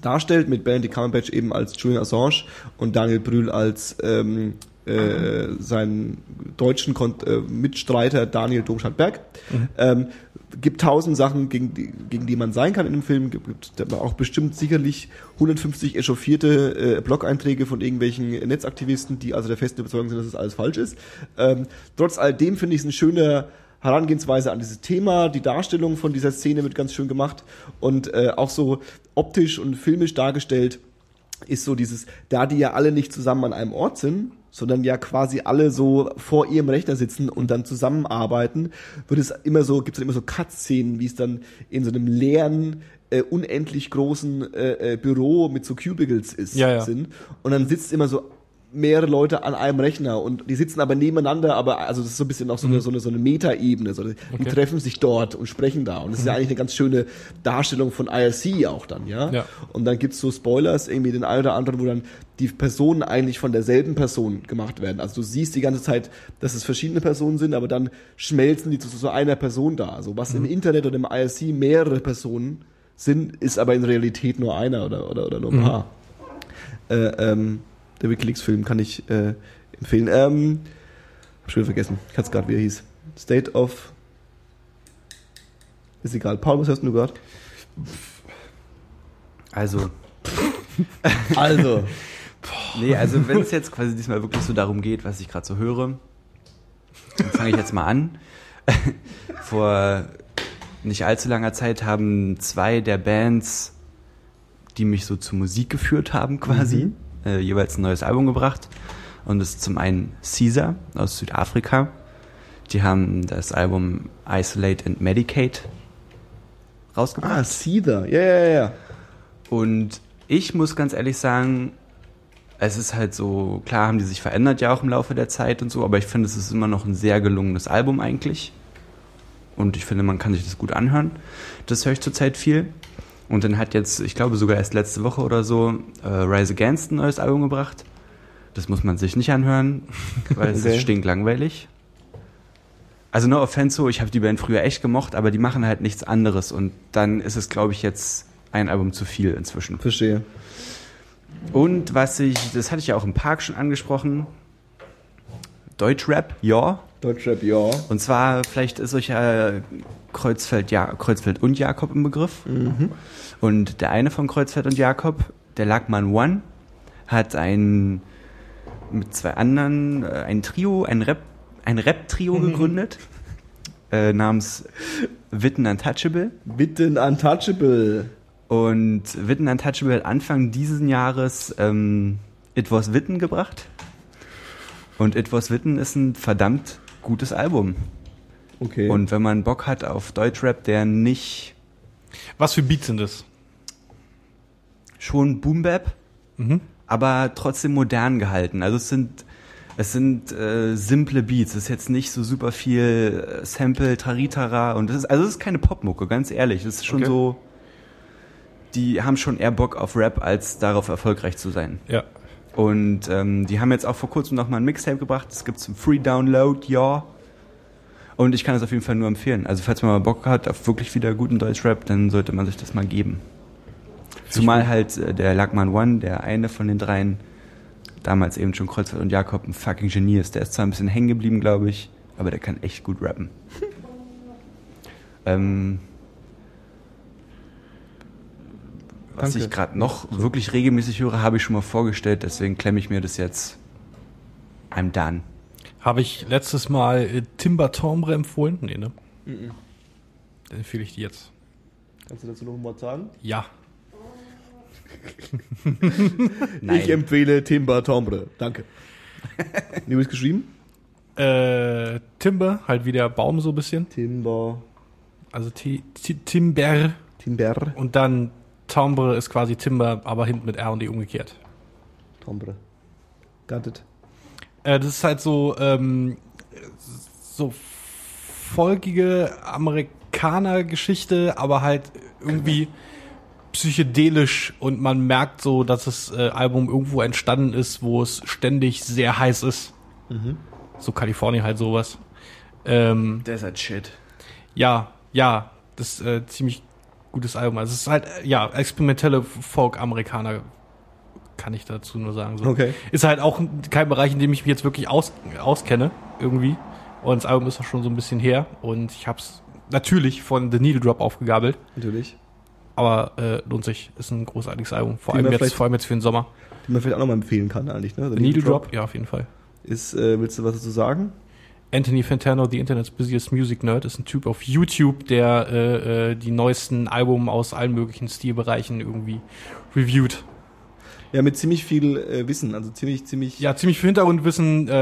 darstellt, mit Benedict Cumberbatch eben als Julian Assange und Daniel Brühl als ähm, äh, seinen deutschen Kon äh, Mitstreiter Daniel Domscheit-Berg. Ähm, gibt tausend Sachen, gegen die, gegen die man sein kann in dem Film. Gibt, auch bestimmt sicherlich 150 echauffierte äh, Blog-Einträge von irgendwelchen Netzaktivisten, die also der festen Überzeugung sind, dass das alles falsch ist. Ähm, trotz alledem finde ich es eine schöne Herangehensweise an dieses Thema. Die Darstellung von dieser Szene wird ganz schön gemacht und äh, auch so optisch und filmisch dargestellt ist so dieses, da die ja alle nicht zusammen an einem Ort sind, sondern ja quasi alle so vor ihrem Rechner sitzen und dann zusammenarbeiten, wird es immer so, gibt es immer so Cut-Szenen, wie es dann in so einem leeren, äh, unendlich großen äh, äh, Büro mit so Cubicles ist, Ja, ja. sind. Und dann sitzt immer so mehrere Leute an einem Rechner und die sitzen aber nebeneinander, aber also das ist so ein bisschen auch so eine, so eine, so eine Metaebene. So, die Mhm. Okay. Mhm. treffen sich dort und sprechen da. Und das ist ja eigentlich eine ganz schöne Darstellung von IRC auch dann, ja. Ja. Und dann gibt's so Spoilers, irgendwie den einen oder anderen, wo dann die Personen eigentlich von derselben Person gemacht werden. Also du siehst die ganze Zeit, dass es verschiedene Personen sind, aber dann schmelzen die zu so einer Person da. Also was im Internet oder im IRC mehrere Personen sind, ist aber in Realität nur einer oder, oder, oder nur ein paar. Äh, ähm, der Wikileaks-Film kann ich äh, empfehlen. Ähm, hab schon vergessen. Ich hatte gerade, wie er hieß. State of. Ist egal. Paul, was hast du gehört? Also, Also. nee, also wenn es jetzt quasi diesmal wirklich so darum geht, was ich gerade so höre, dann fange ich jetzt mal an. Vor nicht allzu langer Zeit haben zwei der Bands, die mich so zur Musik geführt haben, quasi, äh, jeweils ein neues Album gebracht. Und das ist zum einen Caesar aus Südafrika. Die haben das Album Isolate and Medicate rausgebracht. Ah, Seether. Ja, ja, ja. Und ich muss ganz ehrlich sagen, es ist halt so, klar haben die sich verändert ja auch im Laufe der Zeit und so, aber ich finde, es ist immer noch ein sehr gelungenes Album eigentlich. Und ich finde, man kann sich das gut anhören. Das höre ich zurzeit viel. Und dann hat jetzt, ich glaube sogar erst letzte Woche oder so, äh, Rise Against ein neues Album gebracht. Das muss man sich nicht anhören, weil es Okay. ist stinklangweilig. Also no offense so, ich habe die Band früher echt gemocht, aber die machen halt nichts anderes. Und dann ist es, glaube ich, jetzt ein Album zu viel inzwischen. Verstehe. Und was ich, das hatte ich ja auch im Park schon angesprochen, Deutschrap, ja. Deutschrap, ja. Und zwar, vielleicht ist euch ja Kreuzfeld, ja, Kreuzfeld und Jakob im Begriff. Und der eine von Kreuzfeld und Jakob, der Lagman One, hat ein, mit zwei anderen, äh, ein Trio, ein Rap, ein Rap-Trio gegründet, äh, namens Witten Untouchable. Bitten Untouchable. Und Witten Untouchable hat Anfang dieses Jahres ähm, It Was Witten gebracht. Und It Was Witten ist ein verdammt gutes Album. Okay. Und wenn man Bock hat auf Deutschrap, der nicht Was für Beats sind das? schon Boom Bap, Mhm. aber trotzdem modern gehalten. Also es sind es sind äh, simple Beats. Es ist jetzt nicht so super viel äh, Sample, Taritara und das ist also es ist keine Popmucke, ganz ehrlich. Es ist schon Okay. so die haben schon eher Bock auf Rap als darauf erfolgreich zu sein. Ja. Und ähm, die haben jetzt auch vor kurzem noch mal ein Mixtape gebracht. Das gibt's zum Free Download, ja. Und ich kann es auf jeden Fall nur empfehlen. Also falls man mal Bock hat auf wirklich wieder guten Deutschrap, dann sollte man sich das mal geben. Zumal halt äh, der Lagman One, der eine von den dreien, damals eben schon Kreuzfeld und Jakob, ein fucking Genie ist. Der ist zwar ein bisschen hängen geblieben, glaube ich, aber der kann echt gut rappen. ähm, was Danke. ich gerade noch wirklich regelmäßig höre, habe ich schon mal vorgestellt, deswegen klemme ich mir das jetzt. I'm done. Habe ich letztes Mal äh, Timber Tombre empfohlen? Nee, ne? Dann empfehle ich die jetzt. Kannst du dazu noch mal sagen? Ja. Ich empfehle Timber Tombre. Danke. Wie wird geschrieben? Äh, Timber, halt wie der Baum so ein bisschen. Timber. Also T T Timber. Timber. Und dann Timbre ist quasi Timber, aber hinten mit R und D umgekehrt. Timbre. Got it. Äh, das ist halt so, ähm, so folgige Amerikaner-Geschichte, aber halt irgendwie psychedelisch und man merkt so, dass das äh, Album irgendwo entstanden ist, wo es ständig sehr heiß ist. So Kalifornien halt sowas. Ähm, Desert Shit. ja, ja, das ist äh, ziemlich gutes Album. Also es ist halt, ja, experimentelle Folk-Amerikaner, kann ich dazu nur sagen. So. Okay. Ist halt auch kein Bereich, in dem ich mich jetzt wirklich aus, auskenne, irgendwie. Und das Album ist auch schon so ein bisschen her. Und ich hab's natürlich von The Needle Drop aufgegabelt. Natürlich. Aber äh, lohnt sich. Ist ein großartiges Album. Vor allem, jetzt, vor allem jetzt für den Sommer. Den man vielleicht auch noch mal empfehlen kann eigentlich, ne? The Needle Drop, ja, auf jeden Fall. Ist, äh, willst du was dazu sagen? Anthony Fantano, The Internet's Busiest Music Nerd, ist ein Typ auf YouTube, der äh, äh, die neuesten Alben aus allen möglichen Stilbereichen irgendwie reviewt. Ja, mit ziemlich viel äh, Wissen, also ziemlich, ziemlich, Ja, ziemlich viel Hintergrundwissen, äh,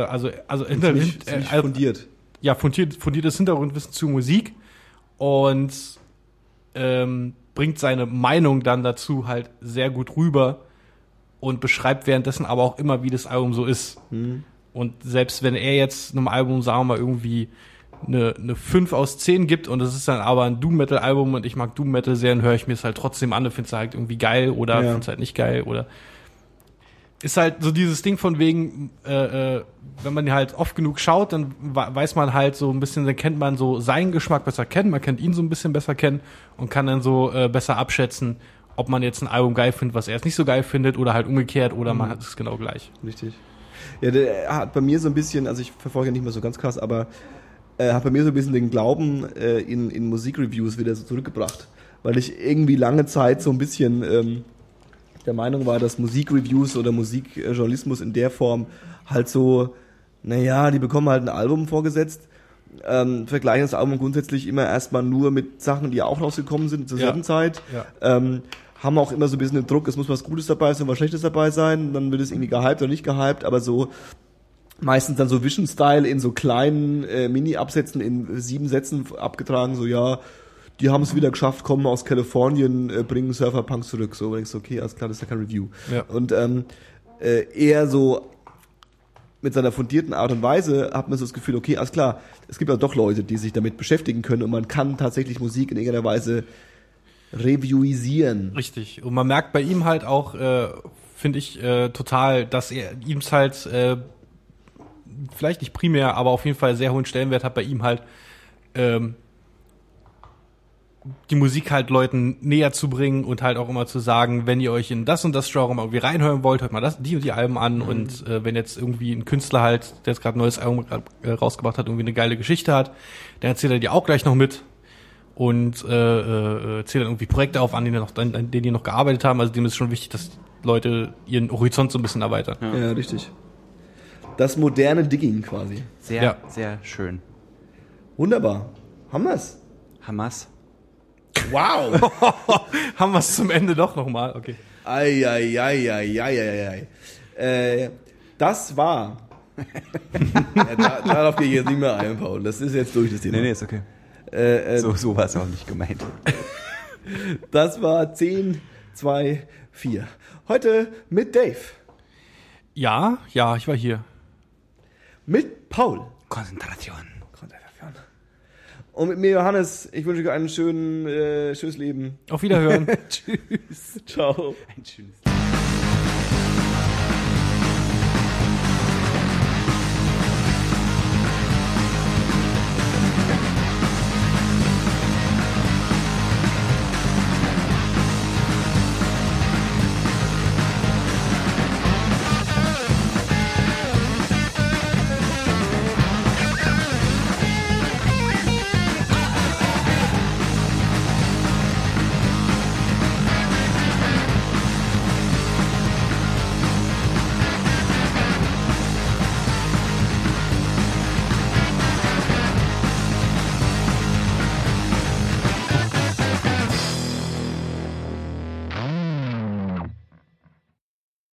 äh, also also hinter, ziemlich, hin- ziemlich äh, fundiert. ja fundiert, fundiertes Hintergrundwissen zu Musik und ähm, bringt seine Meinung dann dazu halt sehr gut rüber und beschreibt währenddessen aber auch immer, wie das Album so ist. Hm. Und selbst wenn er jetzt einem Album, sagen wir mal, irgendwie eine, eine 5 aus 10 gibt und es ist dann aber ein Doom Metal Album und ich mag Doom Metal sehr, dann höre ich mir es halt trotzdem an und finde es halt irgendwie geil oder Ja. finde es halt nicht geil oder ist halt so dieses Ding von wegen, äh, äh, wenn man halt oft genug schaut, dann weiß man halt so ein bisschen, dann kennt man so seinen Geschmack besser kennen, man kennt ihn so ein bisschen besser kennen und kann dann so äh, besser abschätzen, ob man jetzt ein Album geil findet, was er jetzt nicht so geil findet oder halt umgekehrt oder man hat es genau gleich. Richtig. Ja, der hat bei mir so ein bisschen, also ich verfolge nicht mehr so ganz krass, aber er hat bei mir so ein bisschen den Glauben äh, in, in Musikreviews wieder so zurückgebracht. Weil ich irgendwie lange Zeit so ein bisschen ähm, der Meinung war, dass Musikreviews oder Musikjournalismus in der Form halt so, naja, die bekommen halt ein Album vorgesetzt, ähm, vergleichen das Album grundsätzlich immer erstmal nur mit Sachen, die auch rausgekommen sind zur Ja. selben Zeit. Ja. Ähm, haben auch immer so ein bisschen den Druck, es muss was Gutes dabei sein, was Schlechtes dabei sein, dann wird es irgendwie gehypt oder nicht gehypt, aber so meistens dann so Vision-Style in so kleinen äh, Mini-Absätzen in sieben Sätzen abgetragen, so ja, die haben es wieder geschafft, kommen aus Kalifornien, äh, bringen Surferpunk zurück. So, denkst du, okay, alles klar, das ist ja kein Review. Ja. Und ähm, äh, eher so mit seiner fundierten Art und Weise hat man so das Gefühl, okay, alles klar, es gibt ja doch Leute, die sich damit beschäftigen können und man kann tatsächlich Musik in irgendeiner Weise reviewisieren. Richtig. Und man merkt bei ihm halt auch, äh, finde ich, äh, total, dass er ihm's halt äh, vielleicht nicht primär, aber auf jeden Fall sehr hohen Stellenwert hat bei ihm halt ähm, die Musik halt Leuten näher zu bringen und halt auch immer zu sagen, wenn ihr euch in das und das Genre mal irgendwie reinhören wollt, hört mal das, die und die Alben an und äh, wenn jetzt irgendwie ein Künstler halt, der jetzt gerade ein neues Album äh, rausgebracht hat, irgendwie eine geile Geschichte hat, dann erzählt er dir auch gleich noch mit und äh, äh, zählen irgendwie Projekte auf, an denen, noch, an denen die noch gearbeitet haben. Also dem ist schon wichtig, dass Leute ihren Horizont so ein bisschen erweitern. Ja, richtig. Das moderne Digging quasi. Sehr, Ja. sehr schön. Wunderbar. Wir's? Hamas. Wow! Haben wir es zum Ende doch nochmal? Okay. Eieieiei. Äh, das war. ja, da, darauf gehe ich jetzt nicht mehr ein, Paul. Das ist jetzt durch das Thema. ist okay. Äh, äh, So, so war es auch nicht gemeint. Das war 10, 2, 4. Heute mit Dave. Ja, ja, ich war hier. Mit Paul. Konzentration. Und mit mir Johannes. Ich wünsche euch einen schönen, äh, schönes Leben. Auf Wiederhören. Ciao. Ein schönes.